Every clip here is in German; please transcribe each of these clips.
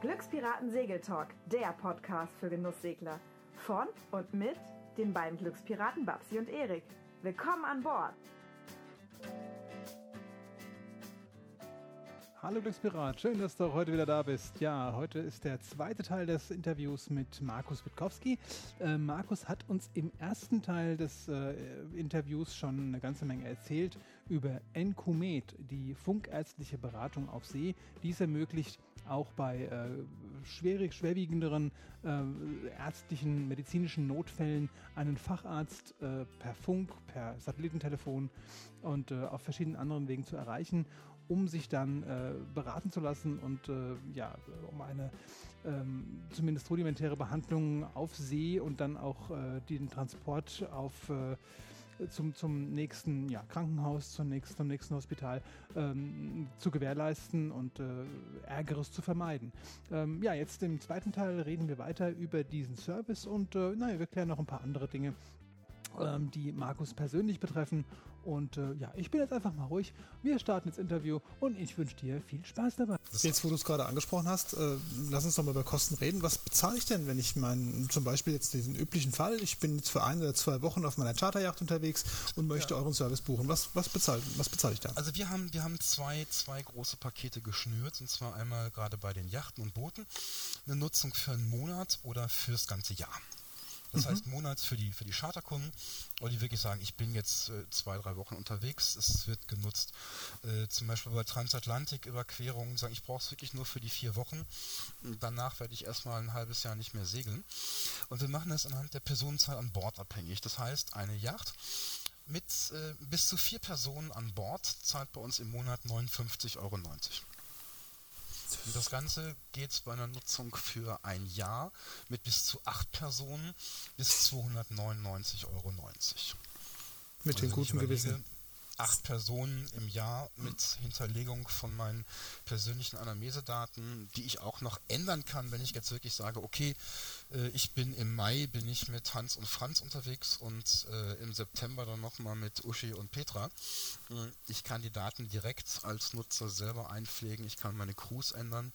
Glückspiraten Segeltalk, der Podcast für Genusssegler. Von und mit den beiden Glückspiraten Babsi und Erik. Willkommen an Bord! Hallo Glückspirat, schön, dass du heute wieder da bist. Ja, heute ist der zweite Teil des Interviews mit Markus Witkowski. Äh, Markus hat uns im ersten Teil des äh, Interviews schon eine ganze Menge erzählt über Enkumet, die funkärztliche Beratung auf See. Dies ermöglicht auch bei äh, schwerwiegenderen äh, ärztlichen, medizinischen Notfällen einen Facharzt äh, per Funk, per Satellitentelefon und äh, auf verschiedenen anderen Wegen zu erreichen um sich dann äh, beraten zu lassen und äh, ja, um eine ähm, zumindest rudimentäre Behandlung auf See und dann auch den Transport auf äh, zum, zum nächsten ja, Krankenhaus, zum nächsten, zum nächsten Hospital ähm, zu gewährleisten und äh, Ärgeres zu vermeiden. Ähm, ja, jetzt im zweiten Teil reden wir weiter über diesen Service und äh, naja, wir klären noch ein paar andere Dinge, ähm, die Markus persönlich betreffen. Und äh, ja, ich bin jetzt einfach mal ruhig. Wir starten das Interview und ich wünsche dir viel Spaß dabei. Jetzt, wo du es gerade angesprochen hast, äh, lass uns doch mal über Kosten reden. Was bezahle ich denn, wenn ich meinen, zum Beispiel jetzt diesen üblichen Fall, ich bin jetzt für ein oder zwei Wochen auf meiner Charterjacht unterwegs und möchte ja. euren Service buchen. Was, was bezahle was bezahl ich da? Also wir haben, wir haben zwei, zwei große Pakete geschnürt, und zwar einmal gerade bei den Yachten und Booten eine Nutzung für einen Monat oder fürs ganze Jahr. Das mhm. heißt Monats für die für die Charterkunden, oder die wirklich sagen, ich bin jetzt äh, zwei, drei Wochen unterwegs, es wird genutzt. Äh, zum Beispiel bei Transatlantik-Überquerungen sagen, ich brauche es wirklich nur für die vier Wochen. Danach werde ich erstmal ein halbes Jahr nicht mehr segeln. Und wir machen das anhand der Personenzahl an Bord abhängig. Das heißt, eine Yacht mit äh, bis zu vier Personen an Bord zahlt bei uns im Monat 59,90 Euro. Und das Ganze geht bei einer Nutzung für ein Jahr mit bis zu acht Personen bis 299,90 Euro. Mit also dem guten Gewissen acht Personen im Jahr mit Hinterlegung von meinen persönlichen Anamnesedaten, die ich auch noch ändern kann, wenn ich jetzt wirklich sage, okay, äh, ich bin im Mai bin ich mit Hans und Franz unterwegs und äh, im September dann nochmal mit Uschi und Petra. Äh, ich kann die Daten direkt als Nutzer selber einpflegen, ich kann meine Crews ändern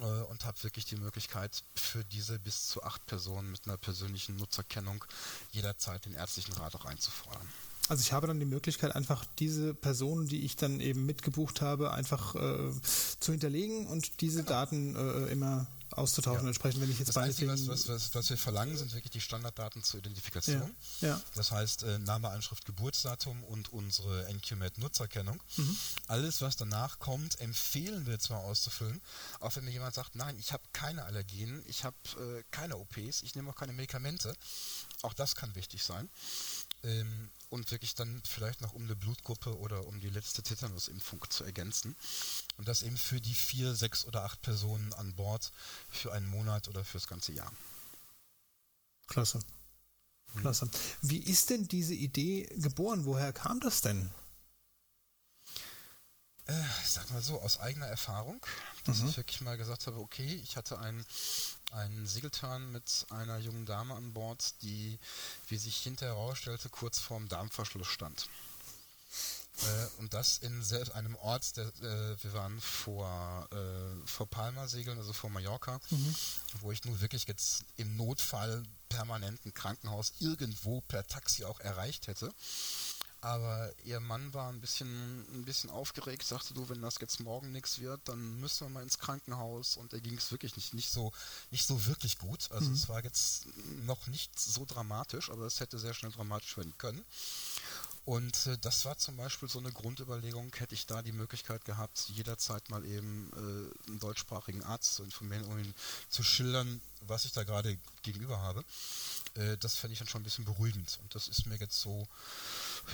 äh, und habe wirklich die Möglichkeit für diese bis zu acht Personen mit einer persönlichen Nutzerkennung jederzeit den ärztlichen Rat auch einzufordern. Also ich habe dann die Möglichkeit, einfach diese Personen, die ich dann eben mitgebucht habe, einfach äh, zu hinterlegen und diese genau. Daten äh, immer auszutauschen. Ja. Entsprechend, wenn ich jetzt das Einzige, was, was, was, was wir verlangen, sind wirklich die Standarddaten zur Identifikation. Ja. ja. Das heißt äh, Name, Anschrift, Geburtsdatum und unsere NQMED-Nutzerkennung. Mhm. Alles, was danach kommt, empfehlen wir zwar auszufüllen, auch wenn mir jemand sagt, nein, ich habe keine Allergien, ich habe äh, keine OPs, ich nehme auch keine Medikamente. Auch das kann wichtig sein. Ähm, und wirklich dann vielleicht noch um eine Blutgruppe oder um die letzte Tetanusimpfung zu ergänzen. Und das eben für die vier, sechs oder acht Personen an Bord für einen Monat oder fürs ganze Jahr. Klasse. Klasse. Wie ist denn diese Idee geboren? Woher kam das denn? Äh, ich sag mal so, aus eigener Erfahrung, dass mhm. ich wirklich mal gesagt habe, okay, ich hatte einen, einen Segeltörn mit einer jungen Dame an Bord, die, wie sich hinterher herausstellte, kurz vorm Darmverschluss stand. Äh, und das in selbst einem Ort, der, äh, wir waren vor, äh, vor Palma segeln, also vor Mallorca, mhm. wo ich nun wirklich jetzt im Notfall permanenten Krankenhaus irgendwo per Taxi auch erreicht hätte. Aber ihr Mann war ein bisschen, ein bisschen aufgeregt, sagte du, wenn das jetzt morgen nichts wird, dann müssen wir mal ins Krankenhaus. Und da ging es wirklich nicht, nicht so, nicht so wirklich gut. Also mhm. es war jetzt noch nicht so dramatisch, aber es hätte sehr schnell dramatisch werden können. Und äh, das war zum Beispiel so eine Grundüberlegung, hätte ich da die Möglichkeit gehabt, jederzeit mal eben äh, einen deutschsprachigen Arzt zu informieren, um ihn zu schildern, was ich da gerade gegenüber habe. Äh, das fände ich dann schon ein bisschen beruhigend. Und das ist mir jetzt so,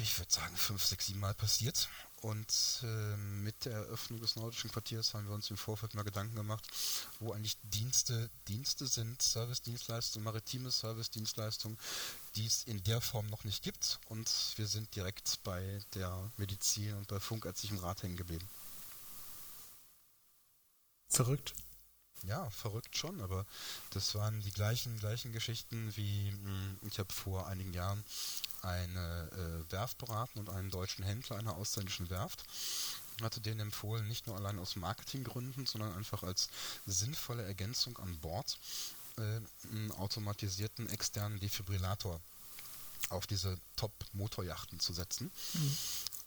ich würde sagen, fünf, sechs, sieben Mal passiert. Und äh, mit der Eröffnung des nordischen Quartiers haben wir uns im Vorfeld mal Gedanken gemacht, wo eigentlich Dienste Dienste sind, Service-Dienstleistungen, maritime Service-Dienstleistungen, die es in der Form noch nicht gibt. Und wir sind direkt bei der Medizin und bei funkärztlichem Rat hängen geblieben. Verrückt. Ja, verrückt schon, aber das waren die gleichen, gleichen Geschichten wie mh, ich habe vor einigen Jahren eine äh, Werft beraten und einen deutschen Händler einer ausländischen Werft hatte denen empfohlen, nicht nur allein aus Marketinggründen, sondern einfach als sinnvolle Ergänzung an Bord äh, einen automatisierten externen Defibrillator auf diese Top-Motorjachten zu setzen. Mhm.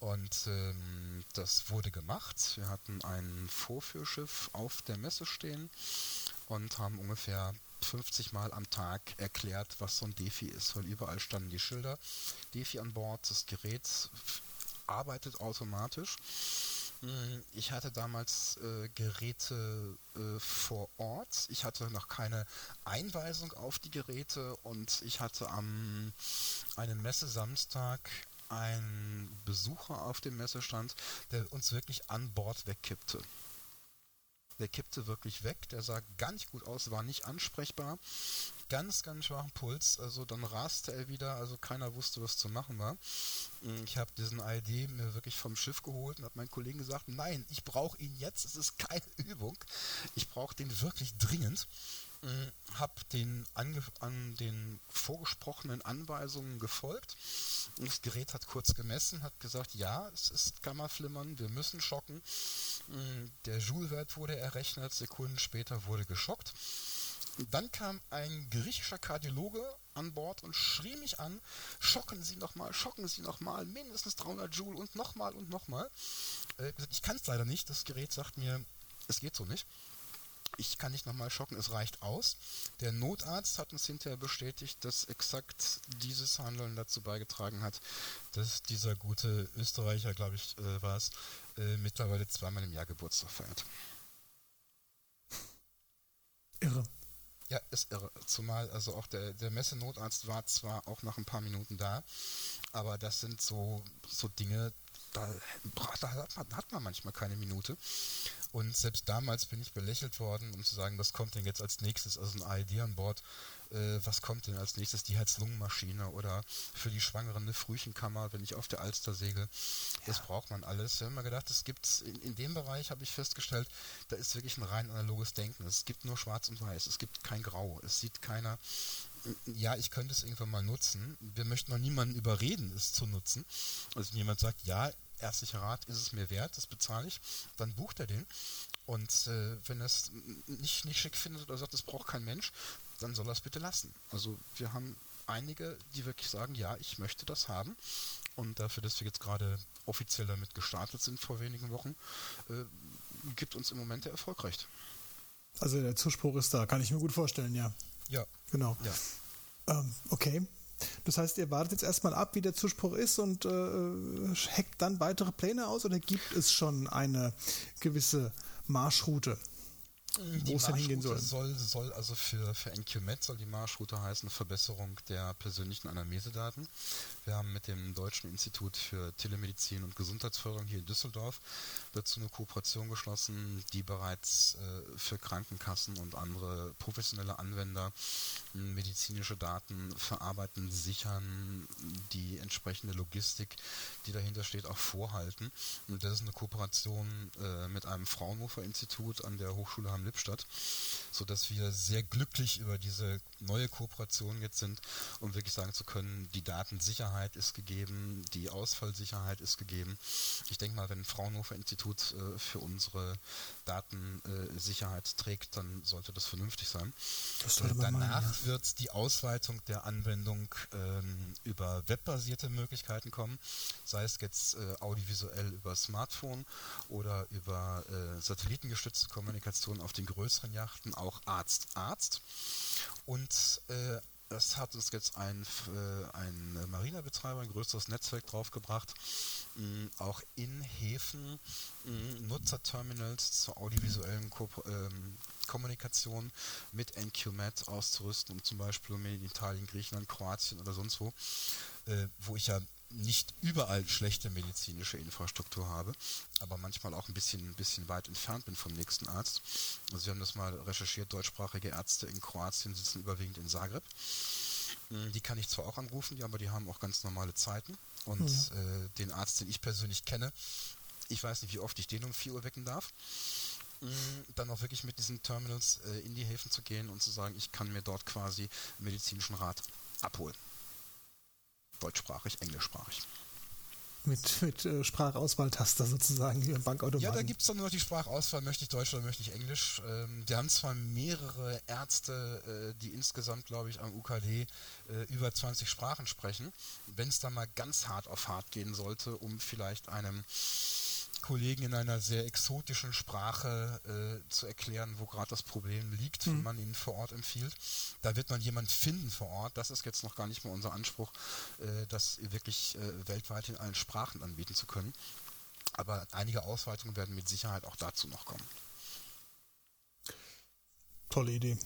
Und ähm, das wurde gemacht. Wir hatten ein Vorführschiff auf der Messe stehen und haben ungefähr 50 Mal am Tag erklärt, was so ein Defi ist, weil überall standen die Schilder. Defi an Bord, das Gerät arbeitet automatisch. Hm, ich hatte damals äh, Geräte äh, vor Ort. Ich hatte noch keine Einweisung auf die Geräte und ich hatte am einem Messesamstag ein Besucher auf dem Messestand, der uns wirklich an Bord wegkippte. Der kippte wirklich weg, der sah gar nicht gut aus, war nicht ansprechbar. Ganz, ganz schwachen Puls, also dann raste er wieder, also keiner wusste, was zu machen war. Ich habe diesen ID mir wirklich vom Schiff geholt und habe meinen Kollegen gesagt, nein, ich brauche ihn jetzt, es ist keine Übung. Ich brauche den wirklich dringend. Habe den an den vorgesprochenen Anweisungen gefolgt. Das Gerät hat kurz gemessen, hat gesagt, ja, es ist Gamma-Flimmern, wir müssen schocken. Äh, der Joule-Wert wurde errechnet, Sekunden später wurde geschockt. Dann kam ein griechischer Kardiologe an Bord und schrie mich an, schocken Sie nochmal, schocken Sie nochmal, mindestens 300 Joule und nochmal und nochmal. Ich kann es leider nicht, das Gerät sagt mir, es geht so nicht ich kann nicht nochmal schocken, es reicht aus. Der Notarzt hat uns hinterher bestätigt, dass exakt dieses Handeln dazu beigetragen hat, dass dieser gute Österreicher, glaube ich, äh, war es, äh, mittlerweile zweimal im Jahr Geburtstag feiert. Irre. Ja, ist irre. Zumal also auch der, der Messenotarzt war zwar auch nach ein paar Minuten da, aber das sind so, so Dinge, da, da hat, man, manchmal keine Minute. Und selbst damals bin ich belächelt worden, um zu sagen, was kommt denn jetzt als nächstes? Also ein AED an Bord, äh, was kommt denn als nächstes? Die Herz-Lungen-Maschine oder für die Schwangeren eine Frühchenkammer, wenn ich auf der Alster segel. Das braucht man alles. Wir haben mal gedacht, es gibt in, in dem Bereich, habe ich festgestellt, da ist wirklich ein rein analoges Denken. Es gibt nur schwarz und weiß, es gibt kein Grau. Es sieht keiner, ja, ich könnte es irgendwann mal nutzen. Wir möchten noch niemanden überreden, es zu nutzen. Also wenn jemand sagt, ja, ärztlicher Rat ist es mir wert, das bezahle ich, dann bucht er den. Und äh, wenn er es nicht, nicht schick findet oder sagt, das braucht kein Mensch, dann soll er es bitte lassen. Also wir haben einige, die wirklich sagen, ja, ich möchte das haben. Und dafür, dass wir jetzt gerade offiziell damit gestartet sind vor wenigen Wochen, äh, gibt uns im Moment der Erfolg recht. Also der Zuspruch ist da, kann ich mir gut vorstellen, ja. Ja. Genau. Ja. Ähm, okay. Das heißt, ihr wartet jetzt erstmal ab, wie der Zuspruch ist und äh, hackt dann weitere Pläne aus oder gibt es schon eine gewisse Marschroute? Wo es denn hingehen soll. soll. Soll also für, für NQMed soll die Marschroute heißen Verbesserung der persönlichen Anamnesedaten. Wir haben mit dem Deutschen Institut für Telemedizin und Gesundheitsförderung hier in Düsseldorf dazu eine Kooperation geschlossen, die bereits äh, für Krankenkassen und andere professionelle Anwender äh, medizinische Daten verarbeiten, sichern, die entsprechende Logistik, die dahinter steht, auch vorhalten. Und das ist eine Kooperation äh, mit einem Fraunhofer Institut an der Hochschule Hamm Lippstadt, sodass wir sehr glücklich über diese neue Kooperation jetzt sind, um wirklich sagen zu können, die Datensicherheit ist gegeben, die Ausfallsicherheit ist gegeben. Ich denke mal, wenn Fraunhofer Institut äh, für unsere Datensicherheit äh, trägt, dann sollte das vernünftig sein. Das äh, danach meinen, ja. wird die Ausweitung der Anwendung ähm, über webbasierte Möglichkeiten kommen, sei es jetzt äh, audiovisuell über Smartphone oder über äh, satellitengestützte Kommunikation auf den größeren Yachten, auch Arzt-Arzt. Und äh, das hat uns jetzt ein, äh, ein Marinabetreiber, ein größeres Netzwerk draufgebracht, mh, auch in Häfen mh, Nutzerterminals zur audiovisuellen Ko ähm, Kommunikation mit NQMed auszurüsten, um zum Beispiel in Italien, Griechenland, Kroatien oder sonst wo, äh, wo ich ja nicht überall schlechte medizinische Infrastruktur habe, aber manchmal auch ein bisschen, ein bisschen weit entfernt bin vom nächsten Arzt. Also wir haben das mal recherchiert, deutschsprachige Ärzte in Kroatien sitzen überwiegend in Zagreb. Hm, die kann ich zwar auch anrufen, aber die haben auch ganz normale Zeiten. Und ja. äh, den Arzt, den ich persönlich kenne, ich weiß nicht, wie oft ich den um 4 Uhr wecken darf. dann auch wirklich mit diesen Terminals äh, in die Häfen zu gehen und zu sagen, ich kann mir dort quasi medizinischen Rat abholen. Deutschsprachig, englischsprachig. Mit, mit äh, Sprachauswahltaster sozusagen wie im Bankautomaten. Ja, da gibt es dann nur noch die Sprachauswahl, möchte ich Deutsch oder möchte ich Englisch. Ähm, die haben zwar mehrere Ärzte, äh, die insgesamt, glaube ich, am UKD äh, über 20 Sprachen sprechen. Wenn es dann mal ganz hart auf hart gehen sollte, um vielleicht einem Kollegen in einer sehr exotischen Sprache äh, zu erklären, wo gerade das Problem liegt, mhm. wenn man ihn vor Ort empfiehlt. Da wird man jemand finden vor Ort. Das ist jetzt noch gar nicht mehr unser Anspruch, äh, das wirklich äh, weltweit in allen Sprachen anbieten zu können. Aber einige Ausweitungen werden mit Sicherheit auch dazu noch kommen. Tolle Idee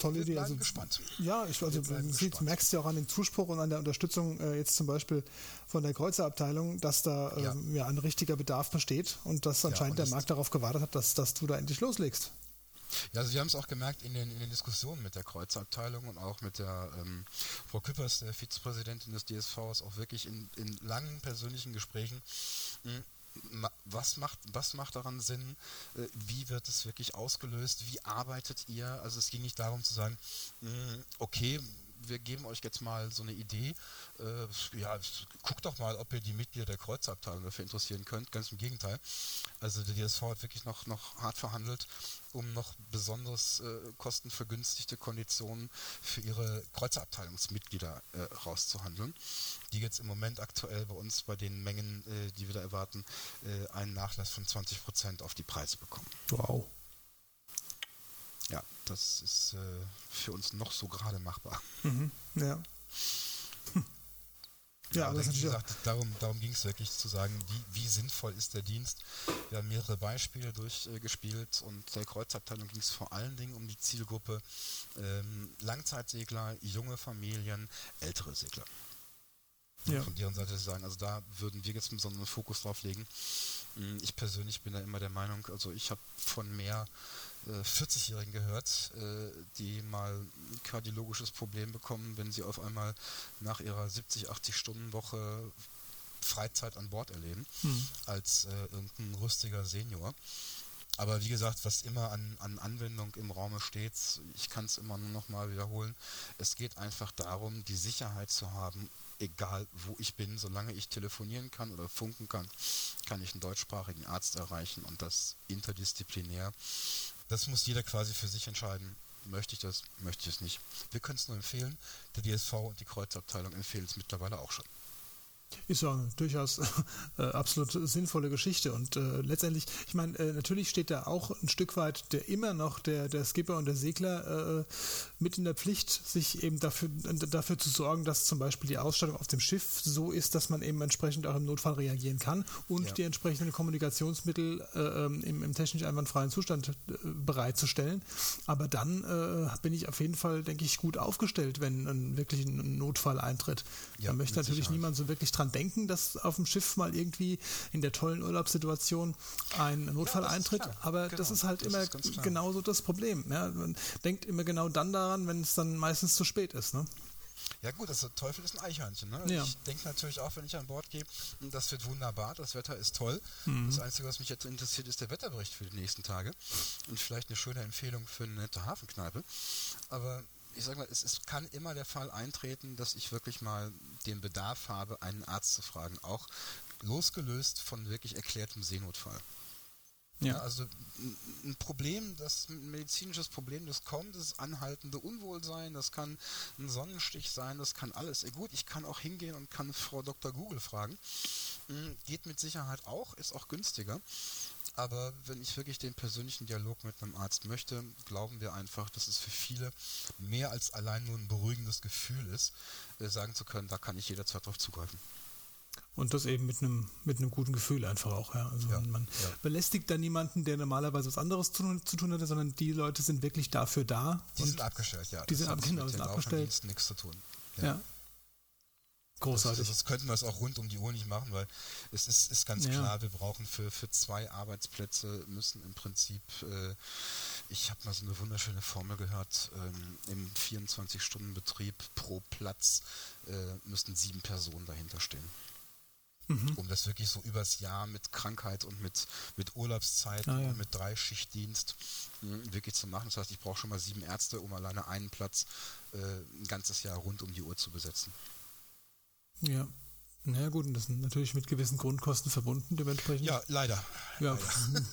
tolle Idee. Also, gespannt. Ja, ich, also du merkst ja auch an dem Zuspruch und an der Unterstützung äh, jetzt zum Beispiel von der Kreuzerabteilung, dass da äh, ja. ja. ein richtiger Bedarf besteht und dass anscheinend ja, und der Markt darauf gewartet hat, dass, dass du da endlich loslegst. Ja, also wir haben es auch gemerkt in den, in den Diskussionen mit der Kreuzerabteilung und auch mit der ähm, Frau Küppers, der Vizepräsidentin des DSVs, auch wirklich in, in langen persönlichen Gesprächen. Mh, hm, was macht, was macht daran Sinn? Äh, wie wird es wirklich ausgelöst? Wie arbeitet ihr? Also es ging nicht darum zu sagen, hm, okay, wir geben euch jetzt mal so eine Idee. Äh, ja, guckt doch mal, ob ihr die Mitglieder der Kreuzabteilung dafür interessieren könnt. Ganz im Gegenteil. Also der DSV hat wirklich noch, noch hart verhandelt, um noch besonders äh, kostenvergünstigte Konditionen für ihre Kreuzabteilungsmitglieder äh, rauszuhandeln, die jetzt im Moment aktuell bei uns bei den Mengen, äh, die wir da erwarten, äh, einen Nachlass von 20 Prozent auf die Preise bekommen. Wow. Ja, das ist äh, für uns noch so gerade machbar. Mhm, ja. Hm. Ja, aber wie gesagt, darum, darum ging es wirklich zu sagen, wie, wie sinnvoll ist der Dienst. Wir haben mehrere Beispiele durchgespielt und der Kreuzabteilung ging es vor allen Dingen um die Zielgruppe ähm, Langzeitsegler, junge Familien, ältere Segler. Ja. Von deren Seite sagen, also da würden wir jetzt einen besonderen Fokus drauf legen. Hm, ich persönlich bin da immer der Meinung, also ich habe von mehr 40-Jährigen äh, gehört, äh, die mal ein kardiologisches Problem bekommen, wenn sie auf einmal nach ihrer 70, 80 Stunden Woche Freizeit an Bord erleben, hm. als äh, irgendein rüstiger Senior. Aber wie gesagt, was immer an, an Anwendung im Raum steht, ich kann es immer nur noch mal wiederholen, es geht einfach darum, die Sicherheit zu haben, egal wo ich bin, solange ich telefonieren kann oder funken kann, kann ich einen deutschsprachigen Arzt erreichen und das interdisziplinär das muss jeder quasi für sich entscheiden. Möchte ich das, möchte ich es nicht. Wir können es nur empfehlen. Der DSV und die Kreuzabteilung empfehlen es mittlerweile auch schon. Ist ja eine durchaus äh, absolut sinnvolle Geschichte. Und äh, letztendlich, ich meine, äh, natürlich steht da auch ein Stück weit der immer noch der, der Skipper und der Segler äh, mit in der Pflicht, sich eben dafür, dafür zu sorgen, dass zum Beispiel die Ausstattung auf dem Schiff so ist, dass man eben entsprechend auch im Notfall reagieren kann und ja. die entsprechenden Kommunikationsmittel äh, ähm, im, im, technisch einwandfreien Zustand äh, bereitzustellen. Aber dann bin ich auf jeden Fall, denke ich, gut aufgestellt, wenn ein, wirklich ein Notfall eintritt. Ja, da möchte natürlich Sicherheit. niemand so wirklich dran denken, dass auf dem Schiff mal irgendwie in der tollen Urlaubssituation ein Notfall ja, eintritt. Aber genau, das ist halt das immer ist genauso das Problem. Ja, man denkt immer genau dann daran, wenn es dann meistens zu spät ist. Ne? Ja gut, das Teufel ist ein Eichhörnchen. Ne? Ja. Ich denke natürlich auch, wenn ich an Bord gehe, das wird wunderbar, das Wetter ist toll. Mhm. Das Einzige, was mich jetzt interessiert, ist der Wetterbericht für die nächsten Tage und vielleicht eine schöne Empfehlung für eine nette Hafenkneipe. Aber ich sage mal, es, es, kann immer der Fall eintreten, dass ich wirklich mal den Bedarf habe, einen Arzt zu fragen, auch losgelöst von wirklich erklärtem Seenotfall. Ja. ja also ein Problem, das ein medizinisches Problem, das kommt, das ist anhaltende Unwohlsein, das kann ein Sonnenstich sein, das kann alles. Gut, ich kann auch hingehen und kann Frau Dr. Google fragen. Hm, geht mit Sicherheit auch, ist auch günstiger. Aber wenn ich wirklich den persönlichen Dialog mit einem Arzt möchte, glauben wir einfach, dass es für viele mehr als allein nur ein beruhigendes Gefühl ist, äh, sagen zu können, da kann ich jederzeit drauf zugreifen. Und das eben mit einem, mit einem guten Gefühl einfach auch. Ja. Also ja, man ja. belästigt da niemanden, der normalerweise was anderes zu, zu, tun hätte, sondern die Leute sind wirklich dafür da. Die sind abgestellt, ja. Die sind, ab, genau, sind abgestellt. nichts zu tun. ja. ja. Großartig. Das, könnten wir es auch rund um die Uhr nicht machen, weil es ist, ist ganz ja. klar, wir brauchen für, für zwei Arbeitsplätze müssen im Prinzip, äh, ich habe mal so eine wunderschöne Formel gehört, ähm, im 24-Stunden-Betrieb pro Platz äh, müssten sieben Personen dahinter stehen. Mhm. Um das wirklich so übers Jahr mit Krankheit und mit, mit Urlaubszeit ah, ja. und mit Dreischichtdienst mh, wirklich zu machen. Das heißt, ich brauche schon mal sieben Ärzte, um alleine einen Platz äh, ein ganzes Jahr rund um die Uhr zu besetzen. Ja. Naja gut, und das sind natürlich mit gewissen Grundkosten verbunden, dementsprechend. Ja, leider. Ja,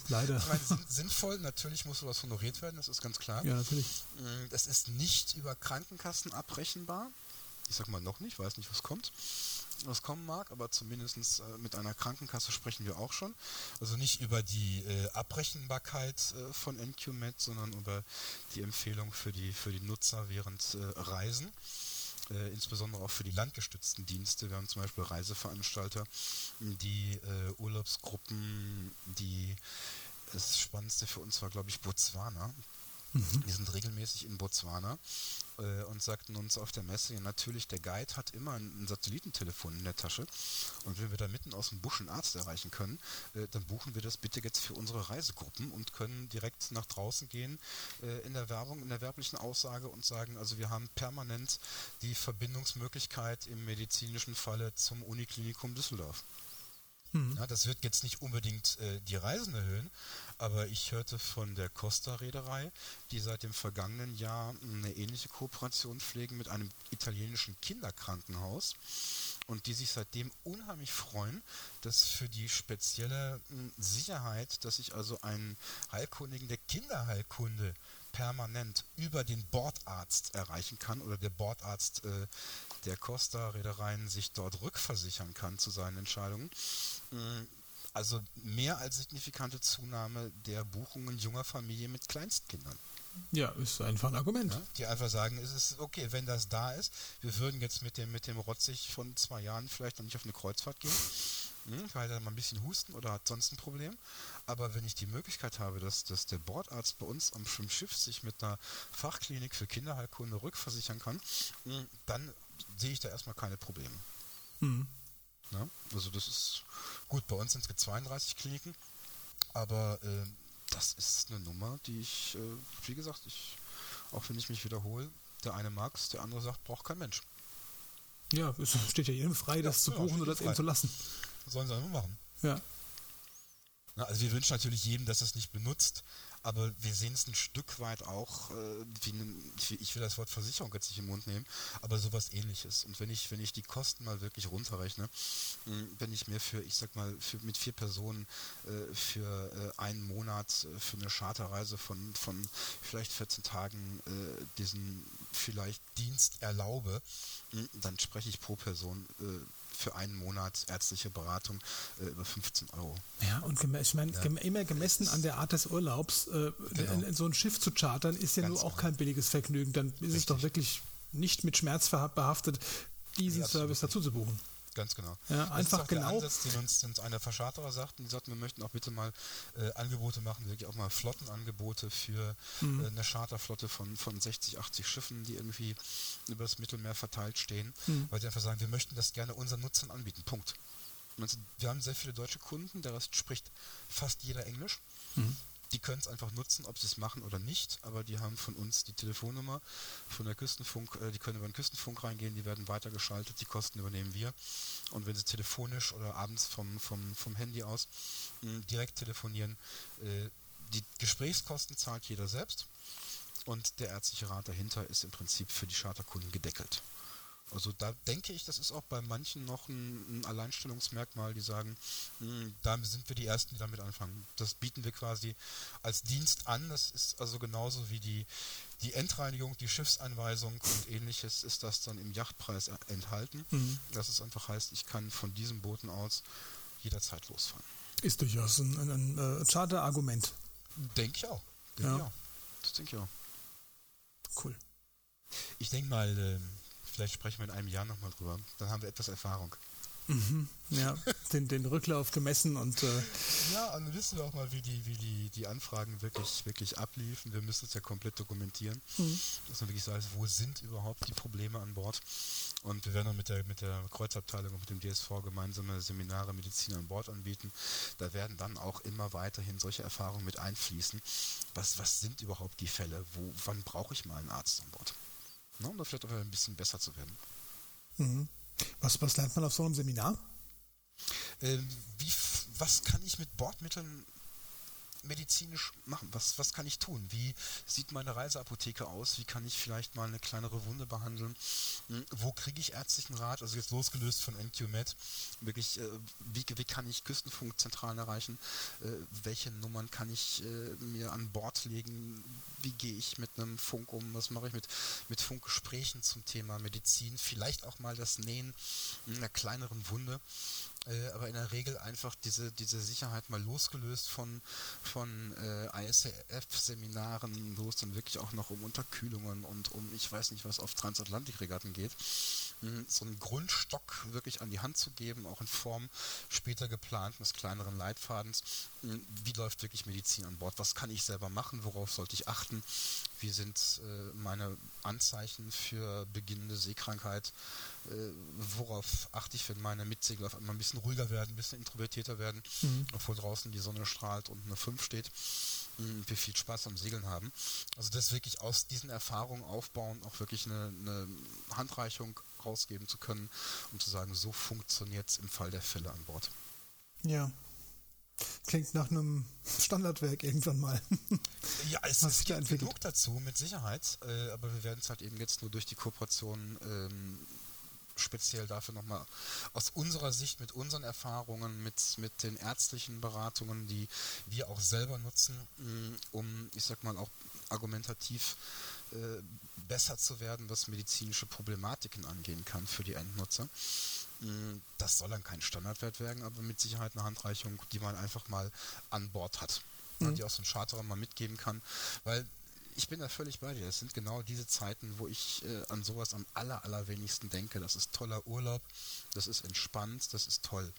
leider. Ich meine, sinnvoll, natürlich muss sowas honoriert werden, das ist ganz klar. Ja, natürlich. Mm, ist nicht über Krankenkassen abrechenbar. Ich sag mal noch nicht, weiß nicht, was kommt was kommen mag, aber zumindest äh, mit einer Krankenkasse sprechen wir auch schon. Also nicht über die äh, Abrechenbarkeit äh, von NQMed, sondern über die Empfehlung für die, für die Nutzer während äh, Reisen. Äh, insbesondere auch für die landgestützten Dienste. Wir haben zum Beispiel Reiseveranstalter, die äh, Urlaubsgruppen, die das Spannendste für uns war, glaube ich, Botswana. Mhm. Wir sind regelmäßig in Botswana äh, und sagten uns auf der Messe, ja, natürlich, der Guide hat immer ein, ein, Satellitentelefon in der Tasche und wenn wir da mitten aus dem Busch einen Arzt erreichen können, äh, dann buchen wir das bitte jetzt für unsere Reisegruppen und können direkt nach draußen gehen äh, in der Werbung, in der werblichen Aussage und sagen, also wir haben permanent die Verbindungsmöglichkeit im medizinischen Falle zum Uniklinikum Düsseldorf. Mhm. Ja, das wird jetzt nicht unbedingt äh, die Reisen erhöhen, aber ich hörte von der Costa-Reederei, die seit dem vergangenen Jahr eine ähnliche Kooperation pflegen mit einem italienischen Kinderkrankenhaus und die sich seitdem unheimlich freuen, dass für die spezielle hm, Sicherheit, dass ich also einen Heilkundigen der Kinderheilkunde permanent über den Bordarzt erreichen kann oder der Bordarzt äh, der Costa-Reedereien sich dort rückversichern kann zu seinen Entscheidungen. Hm, also mehr als signifikante Zunahme der Buchungen junger Familien mit Kleinstkindern. Ja, ist einfach ein Argument. Ja, die einfach sagen, es ist okay, wenn das da ist, wir würden jetzt mit dem, mit dem Rotzig von zwei Jahren vielleicht noch nicht auf eine Kreuzfahrt gehen, hm, weil er mal ein bisschen husten oder hat sonst ein Problem. Aber wenn ich die Möglichkeit habe, dass, dass der Bordarzt bei uns am Schiff sich mit einer Fachklinik für Kinderheilkunde rückversichern kann, hm, dann sehe ich da erstmal keine Probleme. Mhm. Ja, also das ist gut, bei uns sind es 32 Kliniken, aber äh, das ist eine Nummer, die ich, äh, wie gesagt, ich, auch wenn ich mich wiederhole, der eine mag es, der andere sagt, braucht kein Mensch. Ja, es steht ja jedem frei, das ja, zu buchen oder das eben zu lassen. Sollen sie einfach machen. Ja. Na, also wir wünschen natürlich jedem, dass es nicht benutzt, aber wir sehen es ein Stück weit auch, äh, wie, ne, ich will das Wort Versicherung jetzt nicht im Mund nehmen, aber sowas ähnliches. Und wenn ich, wenn ich die Kosten mal wirklich runterrechne, wenn ich mir für, ich sag mal, für, mit vier Personen äh, für äh, einen Monat äh, für eine Charterreise von, von vielleicht 14 Tagen äh, diesen vielleicht Dienst erlaube, dann spreche ich pro Person äh, für einen Monat ärztliche Beratung äh, über 15 Euro. Ja, und ich meine, ja. immer gemessen an der Art des Urlaubs, äh, genau. so ein Schiff zu chartern, ist ja Ganz nur auch genau. kein billiges Vergnügen. Dann ist Richtig. es doch wirklich nicht mit Schmerz behaftet, diesen ja, Service dazu zu buchen. Ganz genau. Ja, das einfach ist genau. Der Ansatz, den uns, den uns einer Verscharterer sagten, die sagten, wir möchten auch bitte mal äh, Angebote machen, wirklich auch mal Flottenangebote für mhm. äh, eine Charterflotte von, von 60, 80 Schiffen, die irgendwie über das Mittelmeer verteilt stehen, mhm. weil sie einfach sagen, wir möchten das gerne unseren Nutzern anbieten. Punkt. Wir haben sehr viele deutsche Kunden, der Rest spricht fast jeder Englisch. Mhm die können es einfach nutzen, ob sie es machen oder nicht, aber die haben von uns die Telefonnummer von der Küstenfunk, äh, die können über den Küstenfunk reingehen, die werden weitergeschaltet, die Kosten übernehmen wir. Und wenn sie telefonisch oder abends vom, vom, vom Handy aus mh, direkt telefonieren, äh, die Gesprächskosten zahlt jeder selbst und der ärztliche Rat dahinter ist im Prinzip für die Charterkunden gedeckelt. Also da denke ich, das ist auch bei manchen noch ein, ein Alleinstellungsmerkmal, die sagen, mh, hm, da sind wir die Ersten, die damit anfangen. Das bieten wir quasi als Dienst an. Das ist also genauso wie die, die Endreinigung, die Schiffseinweisung und ähnliches ist das dann im Yachtpreis enthalten. Mhm. Dass es einfach heißt, ich kann von diesem Booten aus jederzeit losfahren. Ist durchaus ein, ein, ein äh, Charter-Argument. Denke ich auch. Denk ja. Ich auch. Das denke ich auch. Cool. Ich denke mal, äh, Vielleicht sprechen wir in einem Jahr nochmal drüber. Dann haben wir etwas Erfahrung. Mhm, ja, den, den Rücklauf gemessen und äh ja, und dann wissen wir auch mal, wie die, wie die, die Anfragen wirklich, wirklich abliefen. Wir müssen es ja komplett dokumentieren, mhm. dass man wirklich weiß, wo sind überhaupt die Probleme an Bord. Und wir werden dann mit der, mit der Kreuzabteilung und mit dem DSV gemeinsame Seminare Medizin an Bord anbieten. Da werden dann auch immer weiterhin solche Erfahrungen mit einfließen. Was, was sind überhaupt die Fälle? Wo, wann brauche ich mal einen Arzt an Bord? Ne, um da vielleicht auch ein bisschen besser zu werden. Mhm. Was, was lernt man auf so einem Seminar? Äh, wie, was kann ich mit Bordmitteln medizinisch machen? Was, was kann ich tun? Wie sieht meine Reiseapotheke aus? Wie kann ich vielleicht mal eine kleinere Wunde behandeln? Hm, wo kriege ich ärztlichen Rat? Also jetzt losgelöst von NQMed, wirklich, äh, wie, wie kann ich Küstenfunkzentralen erreichen? Äh, welche Nummern kann ich äh, mir an Bord legen? Wie gehe ich mit einem Funk um? Was mache ich mit, mit Funkgesprächen zum Thema Medizin? Vielleicht auch mal das Nähen einer kleineren Wunde äh, aber in der Regel einfach diese, diese Sicherheit mal losgelöst von, von äh, ISAF-Seminaren, wo es dann wirklich auch noch um Unterkühlungen und um ich weiß nicht was auf Transatlantikregatten geht, so einen Grundstock wirklich an die Hand zu geben, auch in Form später geplanten des kleineren Leitfadens, mh, wie läuft wirklich Medizin an Bord, was kann ich selber machen, worauf sollte ich achten, wie sind äh, meine Anzeichen für beginnende Seekrankheit, äh, worauf achte ich, wenn meine Mitsegler auf einmal ein bisschen ruhiger werden, ein bisschen introvertierter werden, mhm. obwohl draußen die Sonne strahlt und eine 5 steht, mh, wir viel Spaß am Segeln haben. Also das wirklich aus diesen Erfahrungen aufbauen, auch wirklich eine, eine Handreichung rausgeben zu können, um zu sagen, so funktioniert es im Fall der Fälle an Bord. Ja, Klingt nach einem Standardwerk irgendwann mal. Ja, es, es gibt genug dazu, mit Sicherheit. Äh, aber wir werden es halt eben jetzt nur durch die Kooperation ähm, speziell dafür nochmal aus unserer Sicht, mit unseren Erfahrungen, mit, mit den ärztlichen Beratungen, die wir auch selber nutzen, mm, um, ich sag mal, auch argumentativ äh, besser zu werden, was medizinische Problematiken angehen kann für die Endnutzer. Mm, das soll dann kein Standardwert werden, aber mit Sicherheit eine Handreichung, die man einfach mal an Bord hat. Mhm. Die auch so ein Charterer mal mitgeben kann. Weil ich bin da völlig bei dir. Es sind genau diese Zeiten, wo ich äh, an sowas am aller, allerwenigsten denke. Das ist toller Urlaub, das ist entspannt, das ist toll.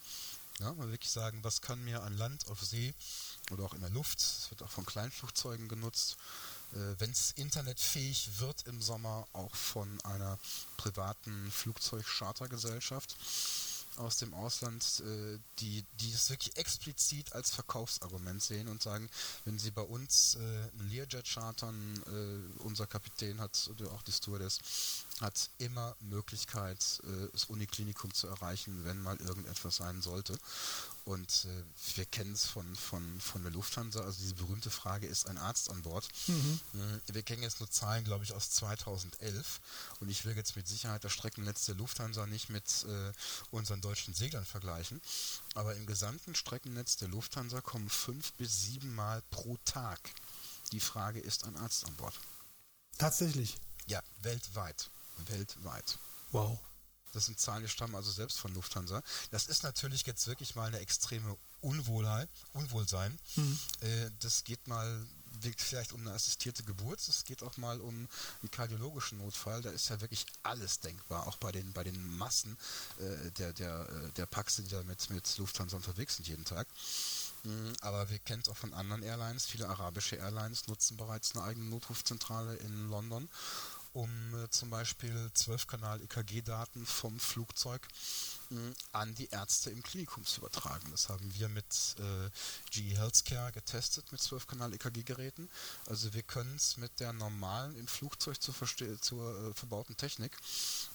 Ja, mal wirklich sagen, was kann mir an Land, auf See oder auch in der Luft, es wird auch von Kleinflugzeugen genutzt, wenn es internetfähig wird im Sommer, auch von einer privaten Flugzeugchartergesellschaft aus dem Ausland, äh, die, die es wirklich explizit als Verkaufsargument sehen und sagen, wenn sie bei uns äh, einen Learjet chartern, äh, unser Kapitän hat oder auch die Stewardess hat immer Möglichkeit, äh, das Uniklinikum zu erreichen, wenn mal irgendetwas sein sollte. Und äh, wir kennen es von, von, von der Lufthansa, also diese berühmte Frage, ist ein Arzt an Bord? Mhm. Äh, wir kennen jetzt nur Zahlen, glaube ich, aus 2011 und ich will jetzt mit Sicherheit das Streckennetz der Lufthansa nicht mit äh, unseren deutschen Seglern vergleichen, aber im gesamten Streckennetz der Lufthansa kommen fünf bis sieben Mal pro Tag die Frage, ist ein Arzt an Bord? Tatsächlich? Ja, weltweit. Weltweit. Wow. Das sind Zahlen, die stammen also selbst von Lufthansa. Das ist natürlich jetzt wirklich mal eine extreme Unwohlheit, Unwohlsein. Mhm. Äh, das geht mal vielleicht um eine assistierte Geburt, es geht auch mal um einen kardiologischen Notfall. Da ist ja wirklich alles denkbar, auch bei den, bei den Massen äh, der, der, äh, der Paxe, die da mit, mit Lufthansa unterwegs sind jeden Tag. Mhm, aber wir kennen es auch von anderen Airlines. Viele arabische Airlines nutzen bereits eine eigene Notrufzentrale in London um äh, zum Beispiel 12-Kanal-EKG-Daten vom Flugzeug äh, an die Ärzte im Klinikum zu übertragen. Das haben wir mit äh, GE Healthcare getestet mit 12-Kanal-EKG-Geräten. Also wir können es mit der normalen im Flugzeug zur, zur äh, verbauten Technik,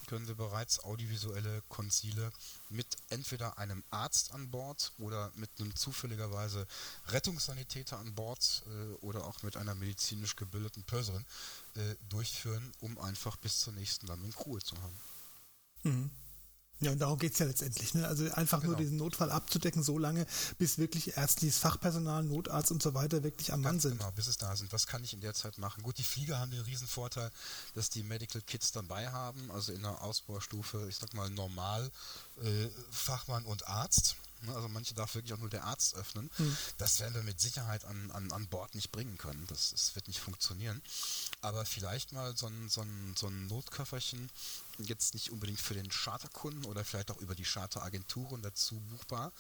können wir bereits audiovisuelle Konzile mit entweder einem Arzt an Bord oder mit einem zufälligerweise Rettungssanitäter an Bord äh, oder auch mit einer medizinisch gebildeten Pörserin äh, durchführen, um einfach bis zur nächsten Landung Ruhe zu haben. Mhm. Ja, und darum geht es ja letztendlich. Ne? Also einfach genau. nur diesen Notfall abzudecken, so lange, bis wirklich ärztliches Fachpersonal, Notarzt und so weiter wirklich am Mann sind. Genau, bis es da sind. Was kann ich in der Zeit machen? Gut, die Flieger haben den Riesenvorteil, dass die Medical Kits dabei haben, also in der Ausbaustufe, ich sag mal normal, äh, Fachmann und Arzt. Ne, also manche darf wirklich auch nur der Arzt öffnen. Mhm. Das werden wir mit Sicherheit an, an, an Bord nicht bringen können. Das, das wird nicht funktionieren. Aber vielleicht mal so ein, so ein, so ein Notköfferchen, jetzt nicht unbedingt für den Charterkunden oder vielleicht auch über die Charteragenturen dazu buchbar,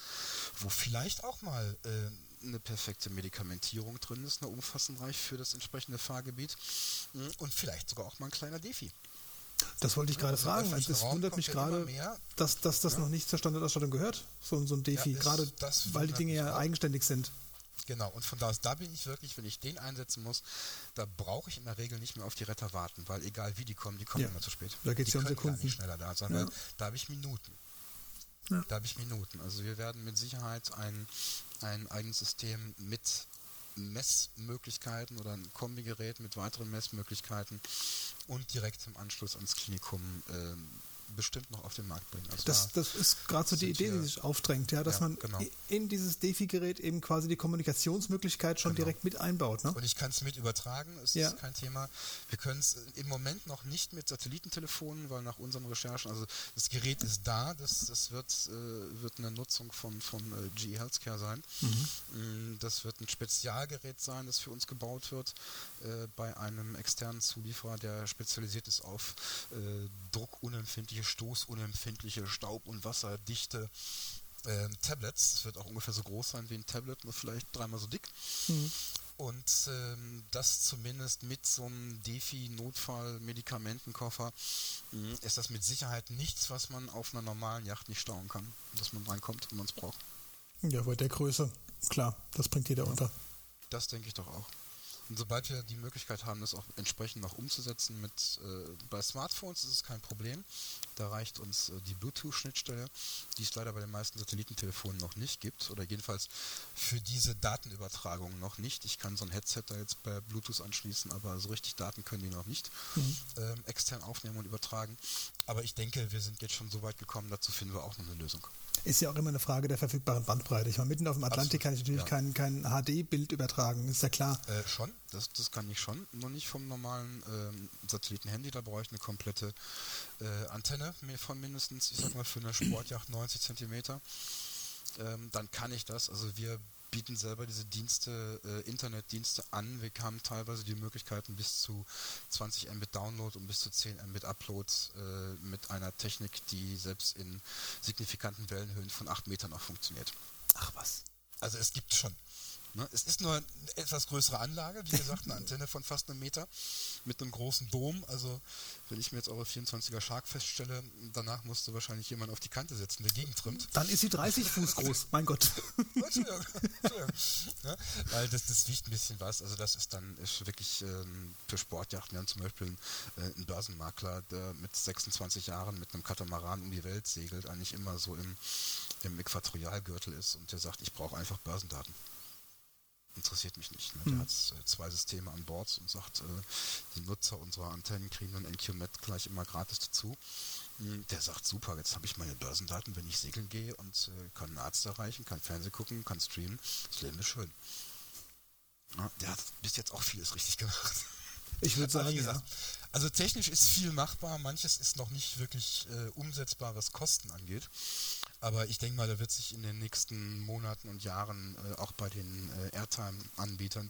wo vielleicht auch mal äh, eine perfekte Medikamentierung drin ist, eine umfassenreich für das entsprechende Fahrgebiet hm, und vielleicht sogar auch mal ein kleiner Defi. Das wollte ich gerade also fragen. Es wundert mich gerade, dass, dass das ja. noch nicht zur Standardausstattung gehört, so, so ein Defi, ja, gerade weil die Dinge ja eigenständig sind. Genau, und von da aus, da bin ich wirklich, wenn ich den einsetzen muss, da brauche ich in der Regel nicht mehr auf die Retter warten, weil egal wie die kommen, die kommen ja. immer zu spät. Da geht es ja um Sekunden. Nicht schneller da sein, ja. da habe ich Minuten. Ja. Da habe ich Minuten. Also wir werden mit Sicherheit ein, ein eigenes System mit Messmöglichkeiten oder ein Kombigerät mit weiteren Messmöglichkeiten und direkt im Anschluss ans Klinikum ähm, bestimmt noch auf den Markt bringen. Also das, da das ist gerade so die Idee, die sich aufdrängt, ja, dass ja, man genau. in dieses Defi-Gerät eben quasi die Kommunikationsmöglichkeit schon genau. direkt mit einbaut. Ne? Und ich kann es mit übertragen, ist ja. kein Thema. Wir können es im Moment noch nicht mit Satellitentelefonen, weil nach unseren Recherchen, also das Gerät ist da, das, das wird, äh, wird eine Nutzung von, von äh, GE Healthcare sein. Mhm. Mm, das wird ein Spezialgerät sein, das für uns gebaut wird äh, bei einem externen Zulieferer, der spezialisiert ist auf äh, druckunempfindliche stoßunempfindliche, staub- und wasserdichte äh, Tablets. Es wird auch ungefähr so groß sein wie ein Tablet, nur vielleicht dreimal so dick. Mhm. Und ähm, das zumindest mit so einem Defi-Notfall-Medikamentenkoffer äh, ist das mit Sicherheit nichts, was man auf einer normalen Yacht nicht stauen kann. Dass man reinkommt, wenn man es braucht. Ja, bei der Größe, klar, das bringt jeder ja. unter. Das denke ich doch auch. Und sobald wir die Möglichkeit haben, das auch entsprechend noch umzusetzen mit äh, bei Smartphones ist es kein Problem. Da reicht uns äh, die Bluetooth-Schnittstelle, die es leider bei den meisten Satellitentelefonen noch nicht gibt, oder jedenfalls für diese Datenübertragung noch nicht. Ich kann so ein Headset da jetzt bei Bluetooth anschließen, aber so richtig Daten können die noch nicht mhm. ähm, extern aufnehmen und übertragen. Aber ich denke, wir sind jetzt schon so weit gekommen, dazu finden wir auch noch eine Lösung. Ist ja auch immer eine Frage der verfügbaren Bandbreite. Ich meine, mitten auf dem Atlantik Absolut, kann ich natürlich ja. kein, kein HD-Bild übertragen, ist ja klar. Äh, schon, das, das kann ich schon, nur nicht vom normalen ähm, Satelliten-Handy. Da brauche ich eine komplette äh, Antenne von mindestens, ich sag mal, für eine Sportjacht 90 Zentimeter. Ähm, dann kann ich das. Also wir bieten selber diese Dienste, äh, Internetdienste an. Wir haben teilweise die Möglichkeiten bis zu 20 Mbit Download und bis zu 10 Mbit Upload äh, mit einer Technik, die selbst in signifikanten Wellenhöhen von 8 Metern auch funktioniert. Ach was. Also es gibt schon. Ne? Es ist nur eine etwas größere Anlage, wie gesagt, eine Antenne von fast einem Meter mit einem großen Dom. Also wenn ich mir jetzt eure 24er Shark feststelle, danach musste wahrscheinlich jemand auf die Kante setzen, der gegentrimmt. Dann ist sie 30 Fuß groß, mein Gott. Entschuldigung, Entschuldigung. Ja, weil das, das wiegt ein bisschen was. Also das ist dann ist wirklich ähm, für Sportjachten. Wir haben zum Beispiel einen, äh, Börsenmakler, der mit 26 Jahren mit einem Katamaran um die Welt segelt, eigentlich immer so im, im Äquatorialgürtel ist und der sagt, ich brauche einfach Börsendaten interessiert mich nicht. Ne? Der mhm. hat äh, zwei Systeme an Bord und sagt, äh, die Nutzer unserer Antennen kriegen dann NQMet gleich immer gratis dazu. Mhm. Der sagt, super, jetzt habe ich meine Börsendaten, wenn ich segeln gehe und äh, kann einen Arzt erreichen, kann Fernsehen gucken, kann streamen. Das Leben ist schön. Ja, der hat bis jetzt auch vieles richtig gemacht. Ich würde sagen, gesagt, ja. Also technisch ist viel machbar, manches ist noch nicht wirklich äh, umsetzbar, was Kosten angeht. Aber ich denke mal, da wird sich in den nächsten Monaten und Jahren äh, auch bei den äh, Airtime-Anbietern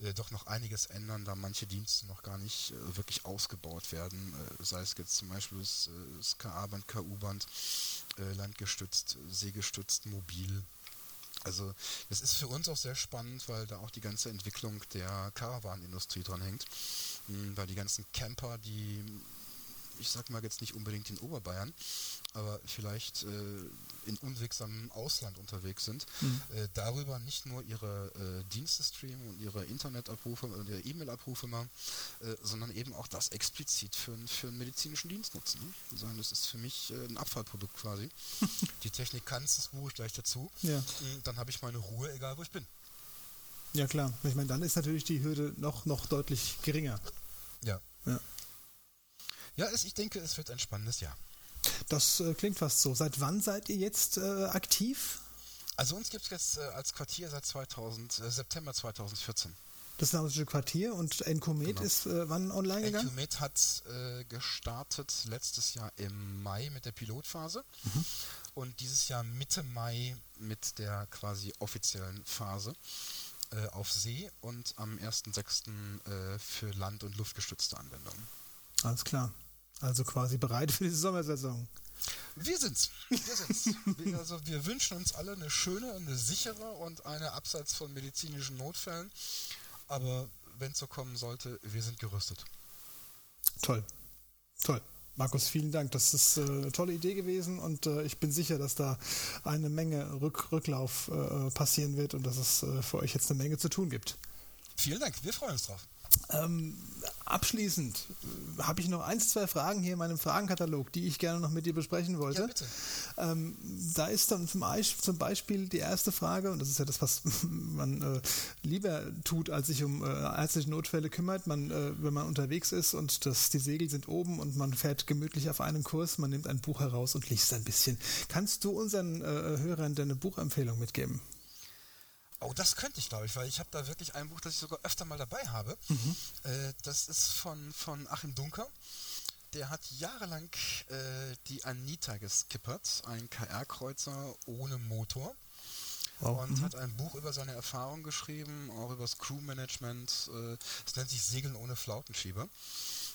äh, doch noch einiges ändern, da manche Dienste noch gar nicht äh, wirklich ausgebaut werden. Äh, sei es jetzt zum Beispiel das, das KA-Band, KU-Band, landgestützt, seegestützt, mobil. Also das ist für uns auch sehr spannend, weil da auch die ganze Entwicklung der Caravan-Industrie dran hängt. Weil die ganzen Camper, die ich sag mal jetzt nicht unbedingt in Oberbayern, aber vielleicht äh, in unwegsamem Ausland unterwegs sind, mhm. äh, darüber nicht nur ihre äh, Dienste streamen und ihre Internetabrufe und ihre E-Mail-Abrufe machen, äh, sondern eben auch das explizit für, für einen medizinischen Dienst nutzen. Ne? Sagen, das ist für mich äh, ein Abfallprodukt quasi. Die Technik kann es, das buche ich gleich dazu. Ja. Hm, dann habe ich meine Ruhe, egal wo ich bin. Ja klar, ich meine, dann ist natürlich die Hürde noch, noch deutlich geringer. Ja. Ja. Ja, es, ich denke, es wird ein spannendes Jahr. Das äh, klingt fast so. Seit wann seid ihr jetzt äh, aktiv? Also uns gibt es jetzt äh, als Quartier seit 2000, äh, September 2014. Das Nausische Quartier und Encomet genau. ist äh, wann online gegangen? Encomet hat äh, gestartet letztes Jahr im Mai mit der Pilotphase mhm. und dieses Jahr Mitte Mai mit der quasi offiziellen Phase auf See und am 1.6. für Land- und Luftgestützte Anwendungen. Alles klar. Also quasi bereit für die Sommersaison. Wir sind's. Wir sind's. also wir wünschen uns alle eine schöne, eine sichere und eine abseits von medizinischen Notfällen. Aber wenn es so kommen sollte, wir sind gerüstet. Toll. Toll. Markus, vielen Dank. Das ist äh, eine tolle Idee gewesen und äh, ich bin sicher, dass da eine Menge Rück Rücklauf äh, passieren wird und dass es für euch jetzt eine Menge zu tun gibt. Vielen Dank. Wir freuen uns drauf. Ähm, abschließend äh, habe ich noch ein, zwei Fragen hier in meinem Fragenkatalog, die ich gerne noch mit dir besprechen wollte. Ja, bitte. Ähm, da ist dann zum, zum, Beispiel die erste Frage, und das ist ja das, was man äh, lieber tut, als sich um äh, ärztliche Notfälle kümmert. Man, äh, wenn man unterwegs ist und das, die Segel sind oben und man fährt gemütlich auf einem Kurs, man nimmt ein Buch heraus und liest ein bisschen. Kannst du unseren äh, Hörern deine Buchempfehlung mitgeben? Oh, das könnte ich, glaube ich, weil ich habe da wirklich ein Buch, das ich sogar öfter mal dabei habe. Mhm. Äh, das ist von, von Achim Dunker. Der hat jahrelang äh, die Anita geskippert, ein KR-Kreuzer ohne Motor. Wow. Und mhm. hat ein Buch über seine Erfahrungen geschrieben, auch über das Crewmanagement. Äh, es nennt sich Segeln ohne Flautenschieber.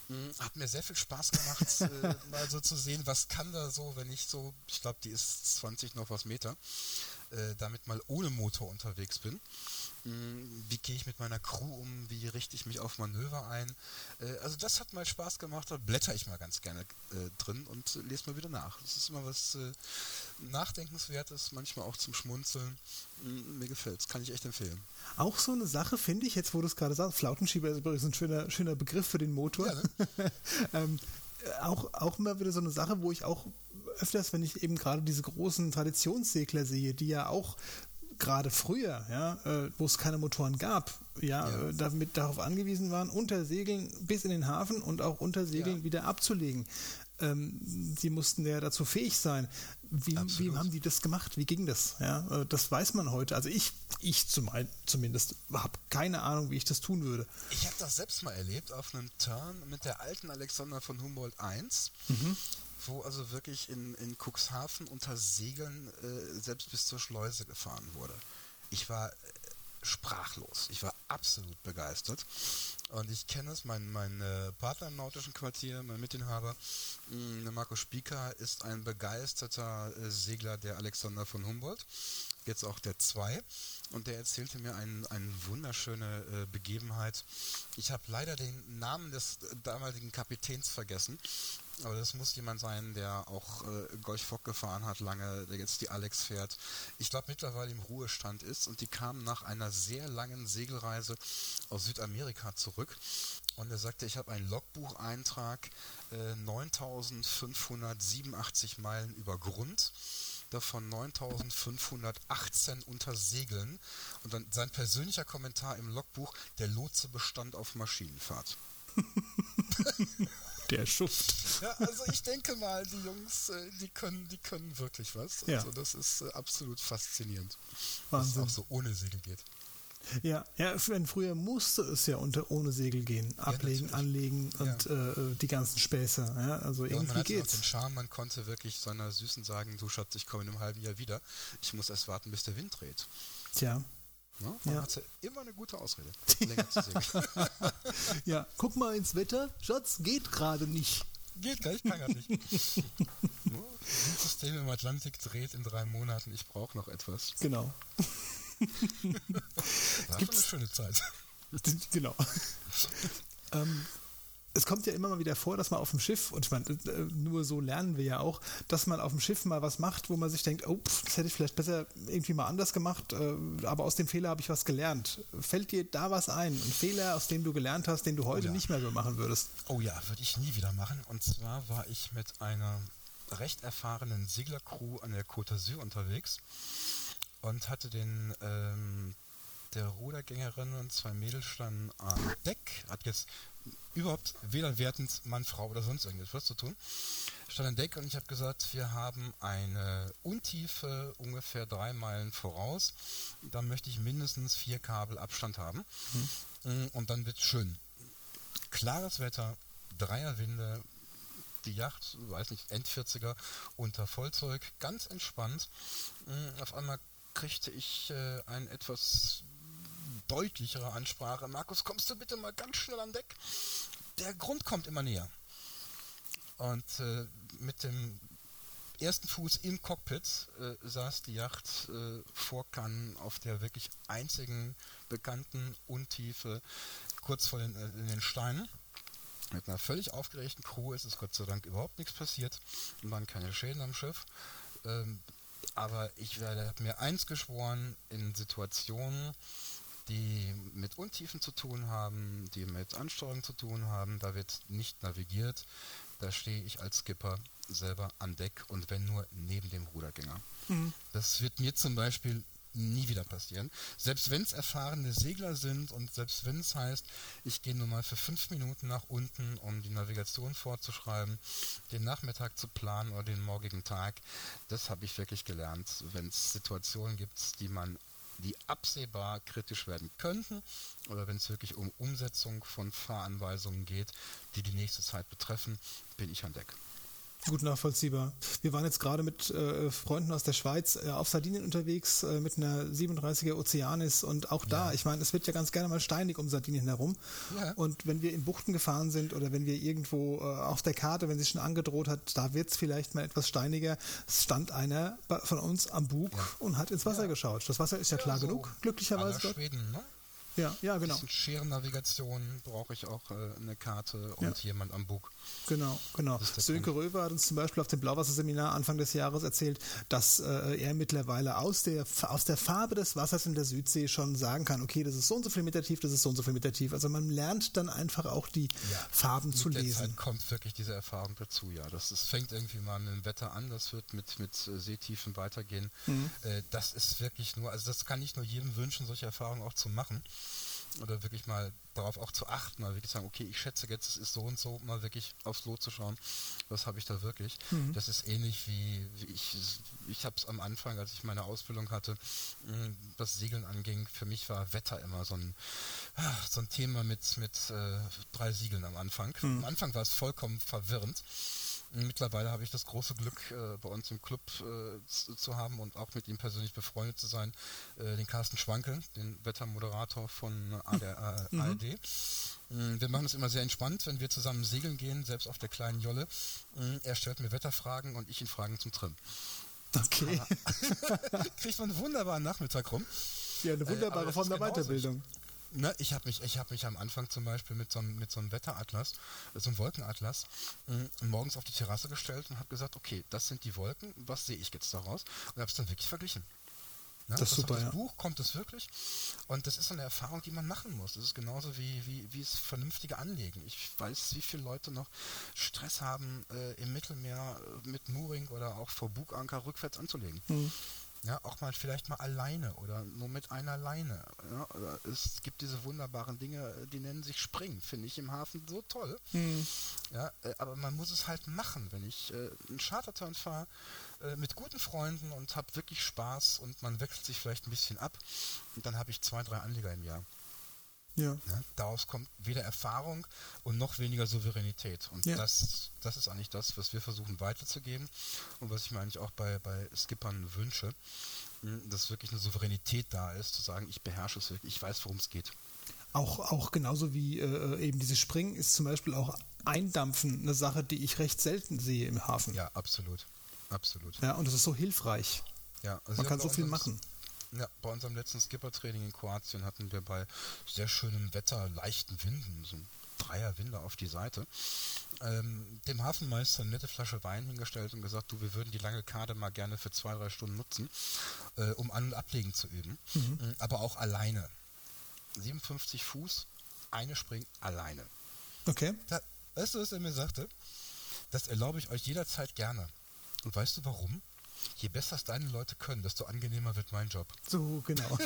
Mhm. Hat mir sehr viel Spaß gemacht, äh, mal so zu sehen, was kann da so, wenn ich so, ich glaube, die ist 20 noch was Meter, äh, damit mal ohne Motor unterwegs bin. Mm, wie gehe ich mit meiner Crew um? Wie richte ich mich auf Manöver ein? Äh, also das hat mal Spaß gemacht. Da blätter ich mal ganz gerne äh, drin und lese mal wieder nach. Das ist immer was Nachdenkenswertes, manchmal auch zum Schmunzeln. Mm, mir gefällt es, kann ich echt empfehlen. Auch so eine Sache finde ich, jetzt wo du es gerade sagst, Flautenschieber ist übrigens ein schöner, schöner Begriff für den Motor. Ja, ne? ähm, auch, auch immer wieder so eine Sache, wo ich auch öfters, wenn ich eben gerade diese großen Traditionssegler sehe, die ja auch gerade früher, ja, äh, wo es keine Motoren gab, ja, ja. Äh, damit darauf angewiesen waren, unter Segeln bis in den Hafen und auch unter Segeln ja. wieder abzulegen. Ähm, sie mussten ja dazu fähig sein. Wie, wie, haben die das gemacht? Wie ging das? Ja, äh, das weiß man heute. Also ich, ich zum, zumindest habe keine Ahnung, wie ich das tun würde. Ich habe das selbst mal erlebt auf einem Turn mit der alten Alexander von Humboldt 1. Mhm wo also wirklich in, in Cuxhaven unter Segeln äh, selbst bis zur Schleuse gefahren wurde. Ich war äh, sprachlos. Ich war absolut begeistert. Und ich kenne es, mein, mein äh, Partner im nautischen Quartier, mein Mitinhaber, mh, Marco Spieker, ist ein begeisterter äh, Segler der Alexander von Humboldt. Jetzt auch der 2. Und der erzählte mir eine ein wunderschöne äh, Begebenheit. Ich habe leider den Namen des damaligen Kapitäns vergessen. Aber das muss jemand sein, der auch äh, Golf Fock gefahren hat lange, der jetzt die Alex fährt. Ich glaube mittlerweile im Ruhestand ist und die kamen nach einer sehr langen Segelreise aus Südamerika zurück. Und er sagte, ich habe einen Logbucheintrag, äh, 9587 Meilen über Grund davon 9518 unter Segeln. Und dann sein persönlicher Kommentar im Logbuch, der Lotse bestand auf Maschinenfahrt. Der Schuft. Ja, also ich denke mal, die Jungs, äh, die können, die können wirklich was. Ja. Also das ist äh, absolut faszinierend. Wahnsinn. Dass es auch so ohne Segel geht. Ja, ja, wenn früher musste es ja unter ohne Segel gehen, ablegen, ja, anlegen und ja. äh, die ganzen Späße. Ja, also ja, irgendwie man geht's. den Charme, man konnte wirklich seiner Süßen sagen, du Schatz, ich komme in einem halben Jahr wieder. Ich muss erst warten, bis der Wind dreht. Tja. Ja, man ja. hatte immer eine gute Ausrede, länger zu segeln. ja, guck mal ins Wetter. Schatz, geht gerade nicht. Geht gar nicht, kann gar nicht. das System im Atlantik dreht in drei Monaten. Ich brauche noch etwas. Genau. war eine schöne Zeit. genau. ähm, es kommt ja immer mal wieder vor, dass man auf dem Schiff, und ich meine, äh, nur so lernen wir ja auch, dass man auf dem Schiff mal was macht, wo man sich denkt, oh, das hätte ich vielleicht besser irgendwie mal anders gemacht, äh, aber aus dem Fehler habe ich was gelernt. Fällt dir da was ein? Ein Fehler, aus dem du gelernt hast, den du heute oh ja. nicht mehr so machen würdest? Oh ja, würde ich nie wieder machen. Und zwar war ich mit einer recht erfahrenen Seglercrew an der Côte d'Azur unterwegs und hatte den ähm, der Rudergängerin und zwei Mädels standen am Deck, hat jetzt überhaupt weder wertend Mann, Frau oder sonst irgendetwas zu tun. Stand an Deck und ich habe gesagt, wir haben eine Untiefe ungefähr drei Meilen voraus. Da möchte ich mindestens vier Kabel Abstand haben. Mhm. Und dann wird schön. Klares Wetter, Dreierwinde, die Yacht, weiß nicht, End-40er unter Vollzeug, ganz entspannt. Mm, auf einmal kriegte ich äh, ein etwas deutlichere Ansprache. Markus, kommst du bitte mal ganz schnell an Deck? Der Grund kommt immer näher. Und äh, mit dem ersten Fuß im Cockpit äh, saß die Yacht äh, vor Cannes auf der wirklich einzigen bekannten Untiefe, kurz vor den, äh, den Steinen. Mit einer völlig aufgeregten Crew ist es Gott sei Dank überhaupt nichts passiert und waren keine Schäden am Schiff. Ähm, aber ich werde mir eins geschworen, in Situationen, die mit Untiefen zu tun haben, die mit Ansteuerung zu tun haben. Da wird nicht navigiert. Da stehe ich als Skipper selber an Deck und wenn nur neben dem Rudergänger. Mhm. Das wird mir zum Beispiel nie wieder passieren. Selbst wenn es erfahrene Segler sind und selbst wenn es heißt, ich gehe nur mal für fünf Minuten nach unten, um die Navigation vorzuschreiben, den Nachmittag zu planen oder den morgigen Tag, das habe ich wirklich gelernt. Wenn es Situationen gibt, die man die absehbar kritisch werden könnten oder wenn es wirklich um Umsetzung von Fahranweisungen geht, die die nächste Zeit betreffen, bin ich an Deck. Gut nachvollziehbar. Wir waren jetzt gerade mit äh, Freunden aus der Schweiz äh, auf Sardinien unterwegs äh, mit einer 37er Ozeanis und auch da, ja. ich meine, es wird ja ganz gerne mal steinig um Sardinien herum. Ja. Und wenn wir in Buchten gefahren sind oder wenn wir irgendwo äh, auf der Karte, wenn sie schon angedroht hat, da wird es vielleicht mal etwas steiniger, stand einer von uns am Bug ja. und hat ins Wasser geschaut. Das Wasser ist ja, klar so genug, glücklicherweise. Schweden, ne? Ja, ja, genau. Ein Scherennavigation brauche ich auch äh, eine Karte und ja. jemand am Bug. Genau, genau. Sönke Röwe hat uns zum Beispiel auf dem Blauwasserseminar Anfang des Jahres erzählt, dass äh, er mittlerweile aus der, aus der Farbe des Wassers in der Südsee schon sagen kann, okay, das ist so und so viel Meter tief, das ist so und so viel Meter tief. Also man lernt dann einfach auch die ja. Farben zu mit lesen. Der Zeit kommt wirklich diese Erfahrung dazu, ja. Das, das fängt irgendwie mal mit dem Wetter an, das wird mit, mit äh, Seetiefen weitergehen. Mhm. Äh, das ist wirklich nur, also das kann ich nur jedem wünschen, solche Erfahrungen auch zu machen oder wirklich mal darauf auch zu achten, mal wirklich sagen, okay, ich schätze jetzt, es ist so und so, mal wirklich aufs Lot zu schauen, was habe ich da wirklich. Mhm. Das ist ähnlich wie, wie ich, ich habe es am Anfang, als ich meine Ausbildung hatte, was Segeln anging, für mich war Wetter immer so ein, so ein Thema mit, mit äh, drei Siegeln am Anfang. Mhm. Am Anfang war es vollkommen verwirrend. Mittlerweile habe ich das große Glück, äh, bei uns im Club äh, zu, zu, haben und auch mit ihm persönlich befreundet zu sein, äh, den Carsten Schwanke, den Wettermoderator von ARD. Mhm. ARD. Mm, wir machen es immer sehr entspannt, wenn wir zusammen segeln gehen, selbst auf der kleinen Jolle. Mm, er stellt mir Wetterfragen und ich ihn Fragen zum Trim. Okay. Kriegt man einen wunderbaren Nachmittag rum. Ja, eine wunderbare äh, Form der Weiterbildung. Ne, ich habe mich, hab mich am Anfang zum Beispiel mit so einem, mit so einem Wetteratlas, so einem Wolkenatlas, mh, morgens auf die Terrasse gestellt und habe gesagt, okay, das sind die Wolken, was sehe ich jetzt daraus? Und habe es dann wirklich verglichen. Ne? Das ist super, ja. Buch kommt es wirklich. Und das ist eine Erfahrung, die man machen muss. Das ist genauso wie, wie, wie es vernünftige Anlegen. Ich weiß, wie viele Leute noch Stress haben, äh, im Mittelmeer mit Mooring oder auch vor Buganker rückwärts anzulegen. Mhm. Ja, auch mal vielleicht mal alleine oder nur mit einer Leine. Ja, es gibt diese wunderbaren Dinge, die nennen sich Springen, finde ich im Hafen so toll. Mhm. Ja, äh, aber man muss es halt machen. Wenn ich äh, einen Charterturn fahre äh, mit guten Freunden und habe wirklich Spaß und man wechselt sich vielleicht ein bisschen ab und dann habe ich zwei, drei Anleger im Jahr. Ja. ja. Daraus kommt weder Erfahrung und noch weniger Souveränität. Und ja. das, das ist eigentlich das, was wir versuchen weiterzugeben und was ich mir eigentlich auch bei, bei Skippern wünsche, hm, dass wirklich eine Souveränität da ist, zu sagen, ich beherrsche es wirklich, ich weiß, worum es geht. Auch, auch genauso wie äh, eben dieses Springen ist zum Beispiel auch Eindampfen eine Sache, die ich recht selten sehe im Hafen. Ja, absolut. Absolut. Ja, und das ist so hilfreich. Ja, also Man kann so viel machen. Ja, bei unserem letzten Skipper-Training in Kroatien hatten wir bei sehr schönem Wetter, leichten Winden, so ein Dreier Winde auf die Seite, ähm, dem Hafenmeister eine nette Flasche Wein hingestellt und gesagt, du, wir würden die lange Karte mal gerne für zwei, drei Stunden nutzen, äh, um An- und Ablegen zu üben, mhm. äh, aber auch alleine. 57 Fuß, eine springt alleine. Okay. Da, weißt du, was er mir sagte? Das erlaube ich euch jederzeit gerne. Und weißt du warum? Je besser es deine Leute können, desto angenehmer wird mein Job. So, genau.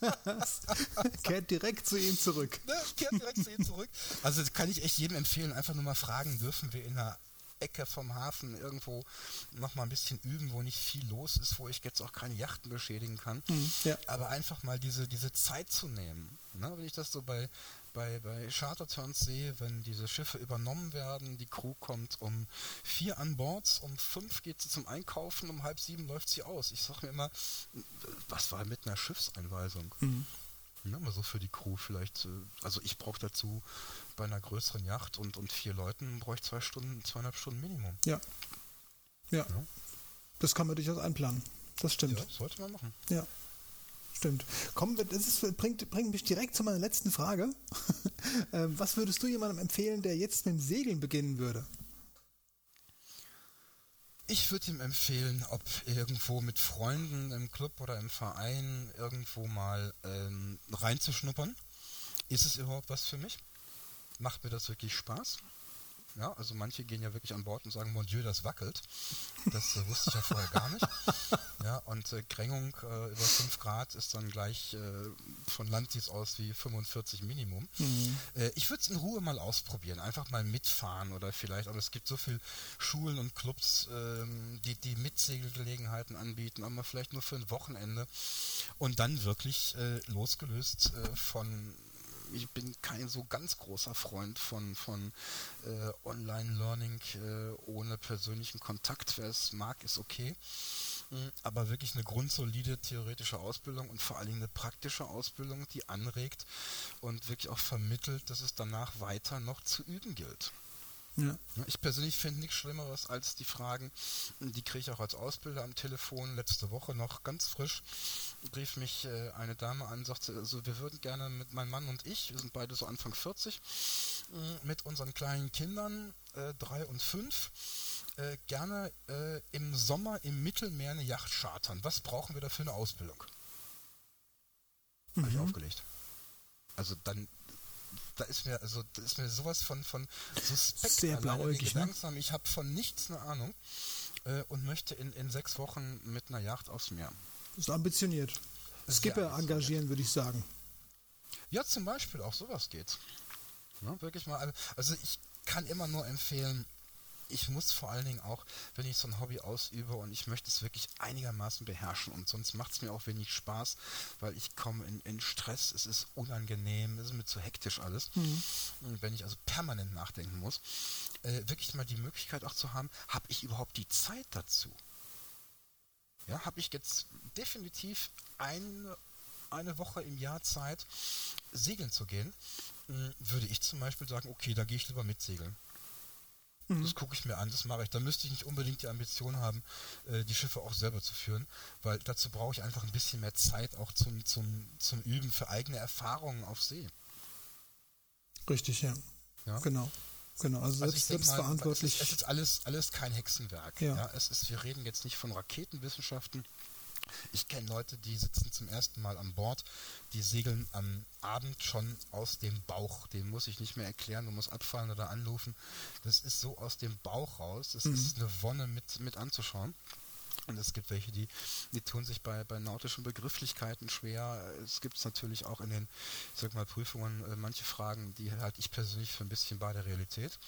kehrt direkt zu ihm zurück. Ne, kehrt direkt zu ihm zurück. Also kann ich echt jedem empfehlen, einfach nur mal fragen, dürfen wir in einer Ecke vom Hafen irgendwo noch mal ein bisschen üben, wo nicht viel los ist, wo ich jetzt auch keine Yachten beschädigen kann. Mhm, ja. Aber einfach mal diese, diese Zeit zu nehmen. Ne? Wenn ich das so bei, bei, bei Charterturns sehe, wenn diese Schiffe übernommen werden, die Crew kommt um vier an Bord, um fünf geht sie zum Einkaufen, um halb sieben läuft sie aus. Ich sage mir immer, was war mit einer Schiffseinweisung? Mhm. Ja, mal so für die Crew vielleicht. Äh, also ich brauche dazu bei einer größeren Yacht und, und vier Leuten brauche ich zwei Stunden, zweieinhalb Stunden Minimum. Ja. ja. Ja. Das kann man durchaus einplanen. Das stimmt. Ja, sollte man machen. Ja. Stimmt. Wir, das ist, bringt, bringt mich direkt zu meiner letzten Frage. Ähm, was würdest du jemandem empfehlen, der jetzt mit dem Segeln beginnen würde? Ich würde ihm empfehlen, ob irgendwo mit Freunden im Club oder im Verein irgendwo mal ähm, reinzuschnuppern. Ist es überhaupt was für mich? Macht mir das wirklich Spaß? Ja, also manche gehen ja wirklich an Bord und sagen, Mon Dieu, das wackelt. Das äh, wusste ich ja vorher gar nicht. Ja, und äh, Krängung äh, über 5 Grad ist dann gleich äh, von Landis aus wie 45 Minimum. Mhm. Äh, ich würde es in Ruhe mal ausprobieren, einfach mal mitfahren oder vielleicht, aber es gibt so viele Schulen und Clubs, ähm, die, die Mitsegelgelegenheiten anbieten, aber vielleicht nur für ein Wochenende und dann wirklich äh, losgelöst von ich bin kein so ganz großer Freund von, von äh, Online-Learning äh, ohne persönlichen Kontakt. Wer es mag, ist okay. Mhm. Aber wirklich eine grundsolide theoretische Ausbildung und vor allen Dingen eine praktische Ausbildung, die anregt und wirklich auch vermittelt, dass es danach weiter noch zu üben gilt. Ja. Ich persönlich finde nichts Schlimmeres als die Fragen, die kriege ich auch als Ausbilder am Telefon. Letzte Woche noch ganz frisch rief mich äh, eine Dame an, sagte, also wir würden gerne mit meinem Mann und ich, wir sind beide so Anfang 40, äh, mit unseren kleinen Kindern, äh, drei und fünf, äh, gerne äh, im Sommer im Mittelmeer eine Yacht chartern. Was brauchen wir dafür eine Ausbildung? Mhm. Habe ich aufgelegt. Also dann da ist mir also da ist mir sowas von von suspekt. Sehr blauäugig ne? langsam ich habe von nichts eine Ahnung äh, und möchte in, in sechs Wochen mit einer Yacht aufs Meer. Das ist ambitioniert. Skipper engagieren würde ich sagen. Ja zum Beispiel auch sowas geht ja, wirklich mal also ich kann immer nur empfehlen ich muss vor allen Dingen auch, wenn ich so ein Hobby ausübe und ich möchte es wirklich einigermaßen beherrschen und sonst macht es mir auch wenig Spaß, weil ich komme in, in, Stress, es ist unangenehm, es ist mir zu hektisch alles. Mhm. Wenn ich also permanent nachdenken muss, äh, wirklich mal die Möglichkeit auch zu haben, habe ich überhaupt die Zeit dazu? Ja, habe ich jetzt definitiv eine, eine Woche im Jahr Zeit, segeln zu gehen, würde ich zum Beispiel sagen, okay, da gehe ich lieber mit segeln. Mhm. Das gucke ich mir an, das mache ich. Da müsste ich nicht unbedingt die Ambition haben, äh, die Schiffe auch selber zu führen, weil dazu brauche ich einfach ein bisschen mehr Zeit auch zum, zum, zum Üben für eigene Erfahrungen auf See. Richtig, ja. ja? Genau. Genau, also, also selbst, selbstverantwortlich. Mal, es, ist, es ist alles, alles kein Hexenwerk. Ja. ja. Es ist, wir reden jetzt nicht von Raketenwissenschaften, ich kenne Leute, die sitzen zum ersten Mal an Bord, die segeln am Abend schon aus dem Bauch. Den muss ich nicht mehr erklären, du musst abfallen oder anrufen. Das ist so aus dem Bauch raus. Das mhm. ist eine Wonne mit, mit anzuschauen. Und es gibt welche, die, die tun sich bei, bei nautischen Begrifflichkeiten schwer. Es gibt natürlich auch in den, ich sag mal, Prüfungen äh, manche Fragen, die halte ich persönlich für ein bisschen bei der Realität.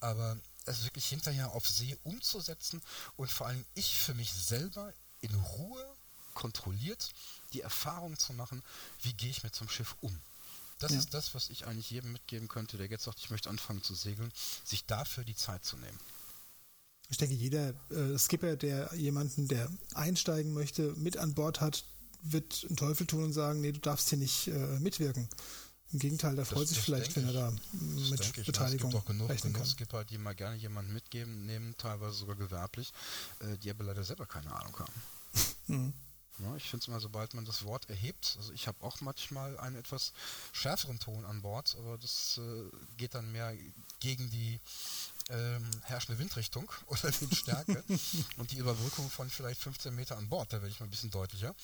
Aber es wirklich hinterher auf See umzusetzen und vor allem ich für mich selber in Ruhe, kontrolliert die Erfahrung zu machen, wie gehe ich mit so einem Schiff um. Das ja. ist das, was ich eigentlich jedem mitgeben könnte, der jetzt sagt, ich möchte anfangen zu segeln, sich dafür die Zeit zu nehmen. Ich denke, jeder äh, Skipper, der jemanden, der einsteigen möchte, mit an Bord hat, wird einen Teufel tun und sagen, nee, du darfst hier nicht äh, mitwirken. Im Gegenteil, der freut sich vielleicht, wenn er da mit ich. Beteiligung Es gibt auch genug, genug Skipper, die mal gerne jemanden mitgeben, nehmen, teilweise sogar gewerblich, äh, die aber leider selber keine Ahnung haben. Mhm. Ja, ich finde es immer, sobald man das Wort erhebt, also ich habe auch manchmal einen etwas schärferen Ton an Bord, aber das äh, geht dann mehr gegen die ähm, herrschende Windrichtung oder Windstärke und die Überbrückung von vielleicht 15 Meter an Bord, da werde ich mal ein bisschen deutlicher.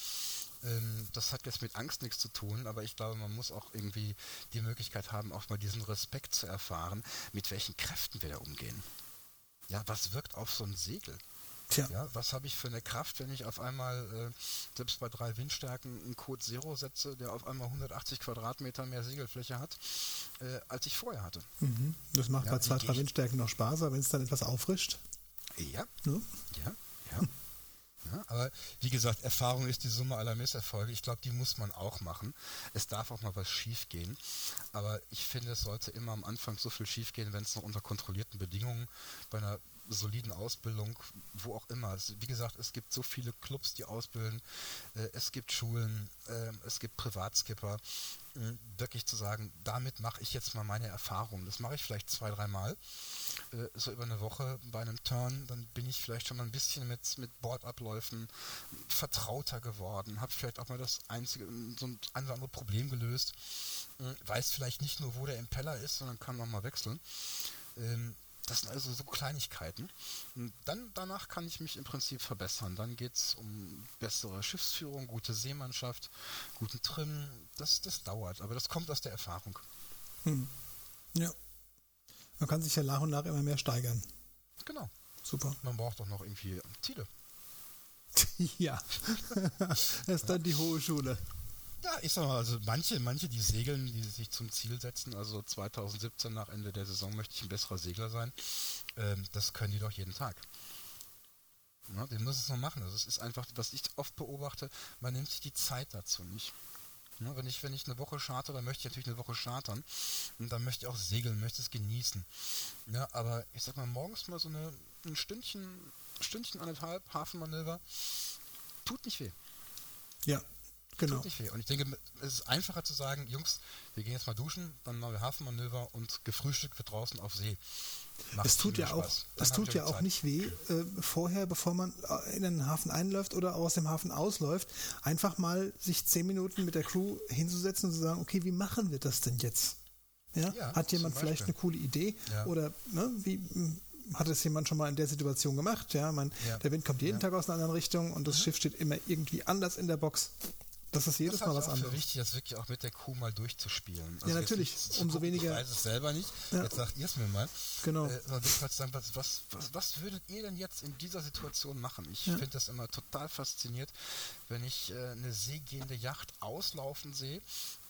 Ähm, das hat jetzt mit Angst nichts zu tun, aber ich glaube, man muss auch irgendwie die Möglichkeit haben, auch mal diesen Respekt zu erfahren, mit welchen Kräften wir da umgehen. Ja, was wirkt auf so ein Segel? Tja. Ja, was habe ich für eine Kraft, wenn ich auf einmal äh, selbst bei drei Windstärken einen Code Zero setze, der auf einmal 180 Quadratmeter mehr Segelfläche hat, äh, als ich vorher hatte. Mhm. Das macht ja, bei zwei, drei Windstärken noch Spaß, aber wenn es dann etwas auffrischt. Ja. Ja, ja. ja. Ja, aber wie gesagt, Erfahrung ist die Summe aller Misserfolge. Ich glaube, die muss man auch machen. Es darf auch mal was schief gehen. Aber ich finde, es sollte immer am Anfang so viel schief gehen, wenn es noch unter kontrollierten Bedingungen bei einer soliden Ausbildung, wo auch immer. Wie gesagt, es gibt so viele Clubs, die ausbilden. Äh, es gibt Schulen, äh, es gibt Privatskipper. Äh, wirklich zu sagen, damit mache ich jetzt mal meine Erfahrung. Das mache ich vielleicht zwei, dreimal. Äh, so über eine Woche bei einem Turn, dann bin ich vielleicht schon mal ein bisschen mit, mit Bordabläufen vertrauter geworden, habe vielleicht auch mal das einzige, so ein oder andere Problem gelöst, äh, weiß vielleicht nicht nur, wo der Impeller ist, sondern kann nochmal wechseln. Ähm, das sind also so Kleinigkeiten. Und dann danach kann ich mich im Prinzip verbessern. Dann geht es um bessere Schiffsführung, gute Seemannschaft, guten Trim. Das, das dauert, aber das kommt aus der Erfahrung. Hm. Ja. Man kann sich ja nach und nach immer mehr steigern. Genau. Super. Man braucht doch noch irgendwie Ziele. ja. das ist dann die hohe Schule. Ja, ich sag mal, also manche, manche, die segeln, die sich zum Ziel setzen, also 2017 nach Ende der Saison möchte ich ein besserer Segler sein, ähm, das können die doch jeden Tag. Ja, die müssen es noch machen. Also es ist einfach, was ich oft beobachte, man nimmt sich die Zeit dazu nicht. Ja, wenn ich, wenn ich eine Woche charter, dann möchte ich natürlich eine Woche chartern. Und dann möchte ich auch segeln, möchte es genießen. Ja, aber ich sag mal, morgens mal so eine, ein Stündchen, Stündchen, anderthalb, Hafenmanöver, tut nicht weh. Ja, Genau. Tut nicht weh. Und ich denke, es ist einfacher zu sagen, Jungs, wir gehen jetzt mal duschen, dann machen wir Hafenmanöver und gefrühstückt wird draußen auf See. Macht es tut ja auch, es tut ja auch nicht weh, äh, vorher, bevor man in den Hafen einläuft oder aus dem Hafen ausläuft, einfach mal sich zehn Minuten mit der Crew hinzusetzen und zu sagen, okay, wie machen wir das denn jetzt? Ja? ja Hat jemand vielleicht eine coole Idee? Ja. Oder ne, wie hm, hat es jemand schon mal in der Situation gemacht? Ja, man, ja. der Wind kommt jeden Tag aus einer anderen Richtung und das mhm. Schiff steht immer irgendwie anders in der Box. Das ist jedes das Mal was anderes. Das ist wichtig, das wirklich auch mit der Kuh mal durchzuspielen. Also ja, natürlich. Umso gucken, weniger. Ich weiß es selber nicht. Ja. Jetzt sagt ihr es mir mal. Genau. Äh, sagen, was, was, was, was, würdet ihr denn jetzt in dieser Situation machen? Ich ja. finde das immer total fasziniert, wenn ich äh, eine seegehende Yacht auslaufen sehe.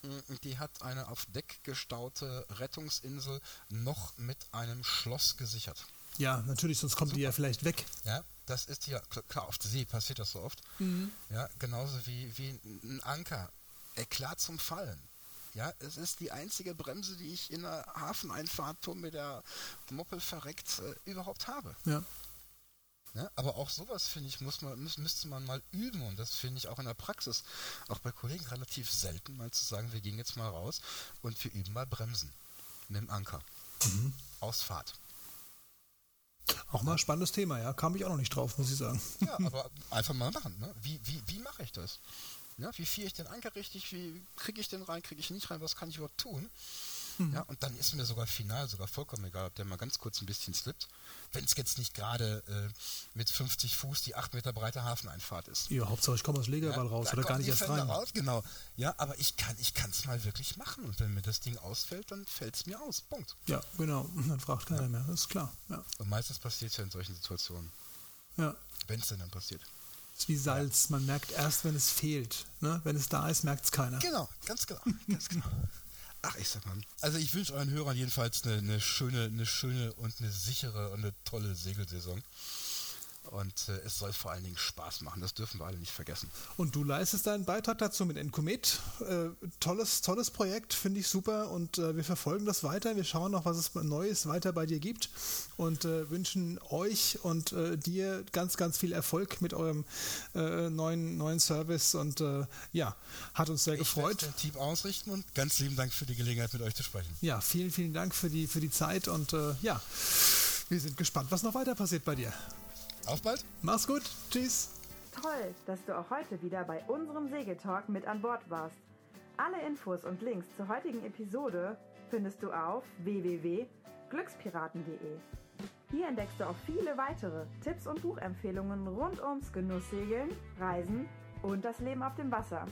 Mm, die hat eine auf Deck gestaute Rettungsinsel noch mit einem Schloss gesichert. Ja, natürlich, sonst kommt Super. die ja vielleicht weg. Ja, das ist ja, klar, auf der See passiert das so oft. Mhm. Ja, genauso wie, wie ein Anker. Eklat zum Fallen. Ja, es ist die einzige Bremse, die ich in der Hafeneinfahrt, mir der Moppel verreckt, äh, überhaupt habe. Ja. Ja, aber auch sowas, finde ich, muss man, müß, müsste man mal üben und das finde ich auch in der Praxis, auch bei Kollegen relativ selten, mal zu sagen, wir gehen jetzt mal raus und wir üben mal Bremsen mit dem Anker. Mhm. Ausfahrt. Auch mal ein spannendes Thema, ja. Kam ich auch noch nicht drauf, muss ich sagen. Ja, aber einfach mal machen. Ne? Wie, wie, wie mache ich das? Ja, wie fiere ich den Anker richtig? Wie kriege ich den rein? Kriege ich nicht rein? Was kann ich überhaupt tun? Mhm. Ja, und dann ist mir sogar final sogar vollkommen egal, ob der mal ganz kurz ein bisschen slippt. Wenn es jetzt nicht gerade äh, mit 50 Fuß die 8 Meter breite Hafeneinfahrt ist. Ja, Hauptsache ich komme aus Legerball ja, raus oder gar nicht erst rein. Raus, genau. Ja, aber ich kann ich es mal wirklich machen. Und wenn mir das Ding ausfällt, dann fällt es mir aus. Punkt. Ja, genau. Dann fragt keiner ja. mehr. Das ist klar. Ja. Und meistens passiert es ja in solchen Situationen. Ja. Wenn es denn dann passiert. Es ist wie Salz. Man merkt erst, wenn es fehlt. Ne? Wenn es da ist, merkt es keiner. Genau, ganz genau. Ganz genau. Ach, ich sag mal. Also ich wünsche euren Hörern jedenfalls eine, eine, schöne, eine schöne und eine sichere und eine tolle Segelsaison. Und äh, es soll vor allen Dingen Spaß machen, das dürfen wir alle nicht vergessen. Und du leistest deinen Beitrag dazu mit Encomet. Äh, tolles, tolles Projekt, finde ich super. Und äh, wir verfolgen das weiter. Wir schauen noch, was es Neues weiter bei dir gibt. Und äh, wünschen euch und äh, dir ganz, ganz viel Erfolg mit eurem äh, neuen, neuen Service. Und ja, hat uns sehr ich gefreut. Ich Team ausrichten und ganz lieben Dank für die Gelegenheit, mit euch zu sprechen. Ja, vielen, vielen Dank für die, für die Zeit. Und ja, wir sind gespannt, was noch weiter passiert bei dir. Auf bald. Mach's gut. Tschüss. Toll, dass du auch heute wieder bei unserem Segeltalk mit an Bord warst. Alle Infos und Links zur heutigen Episode findest du auf www.glückspiraten.de. Hier entdeckst du auch viele weitere Tipps und Buchempfehlungen rund ums Genusssegeln, Reisen und das Leben auf dem Wasser.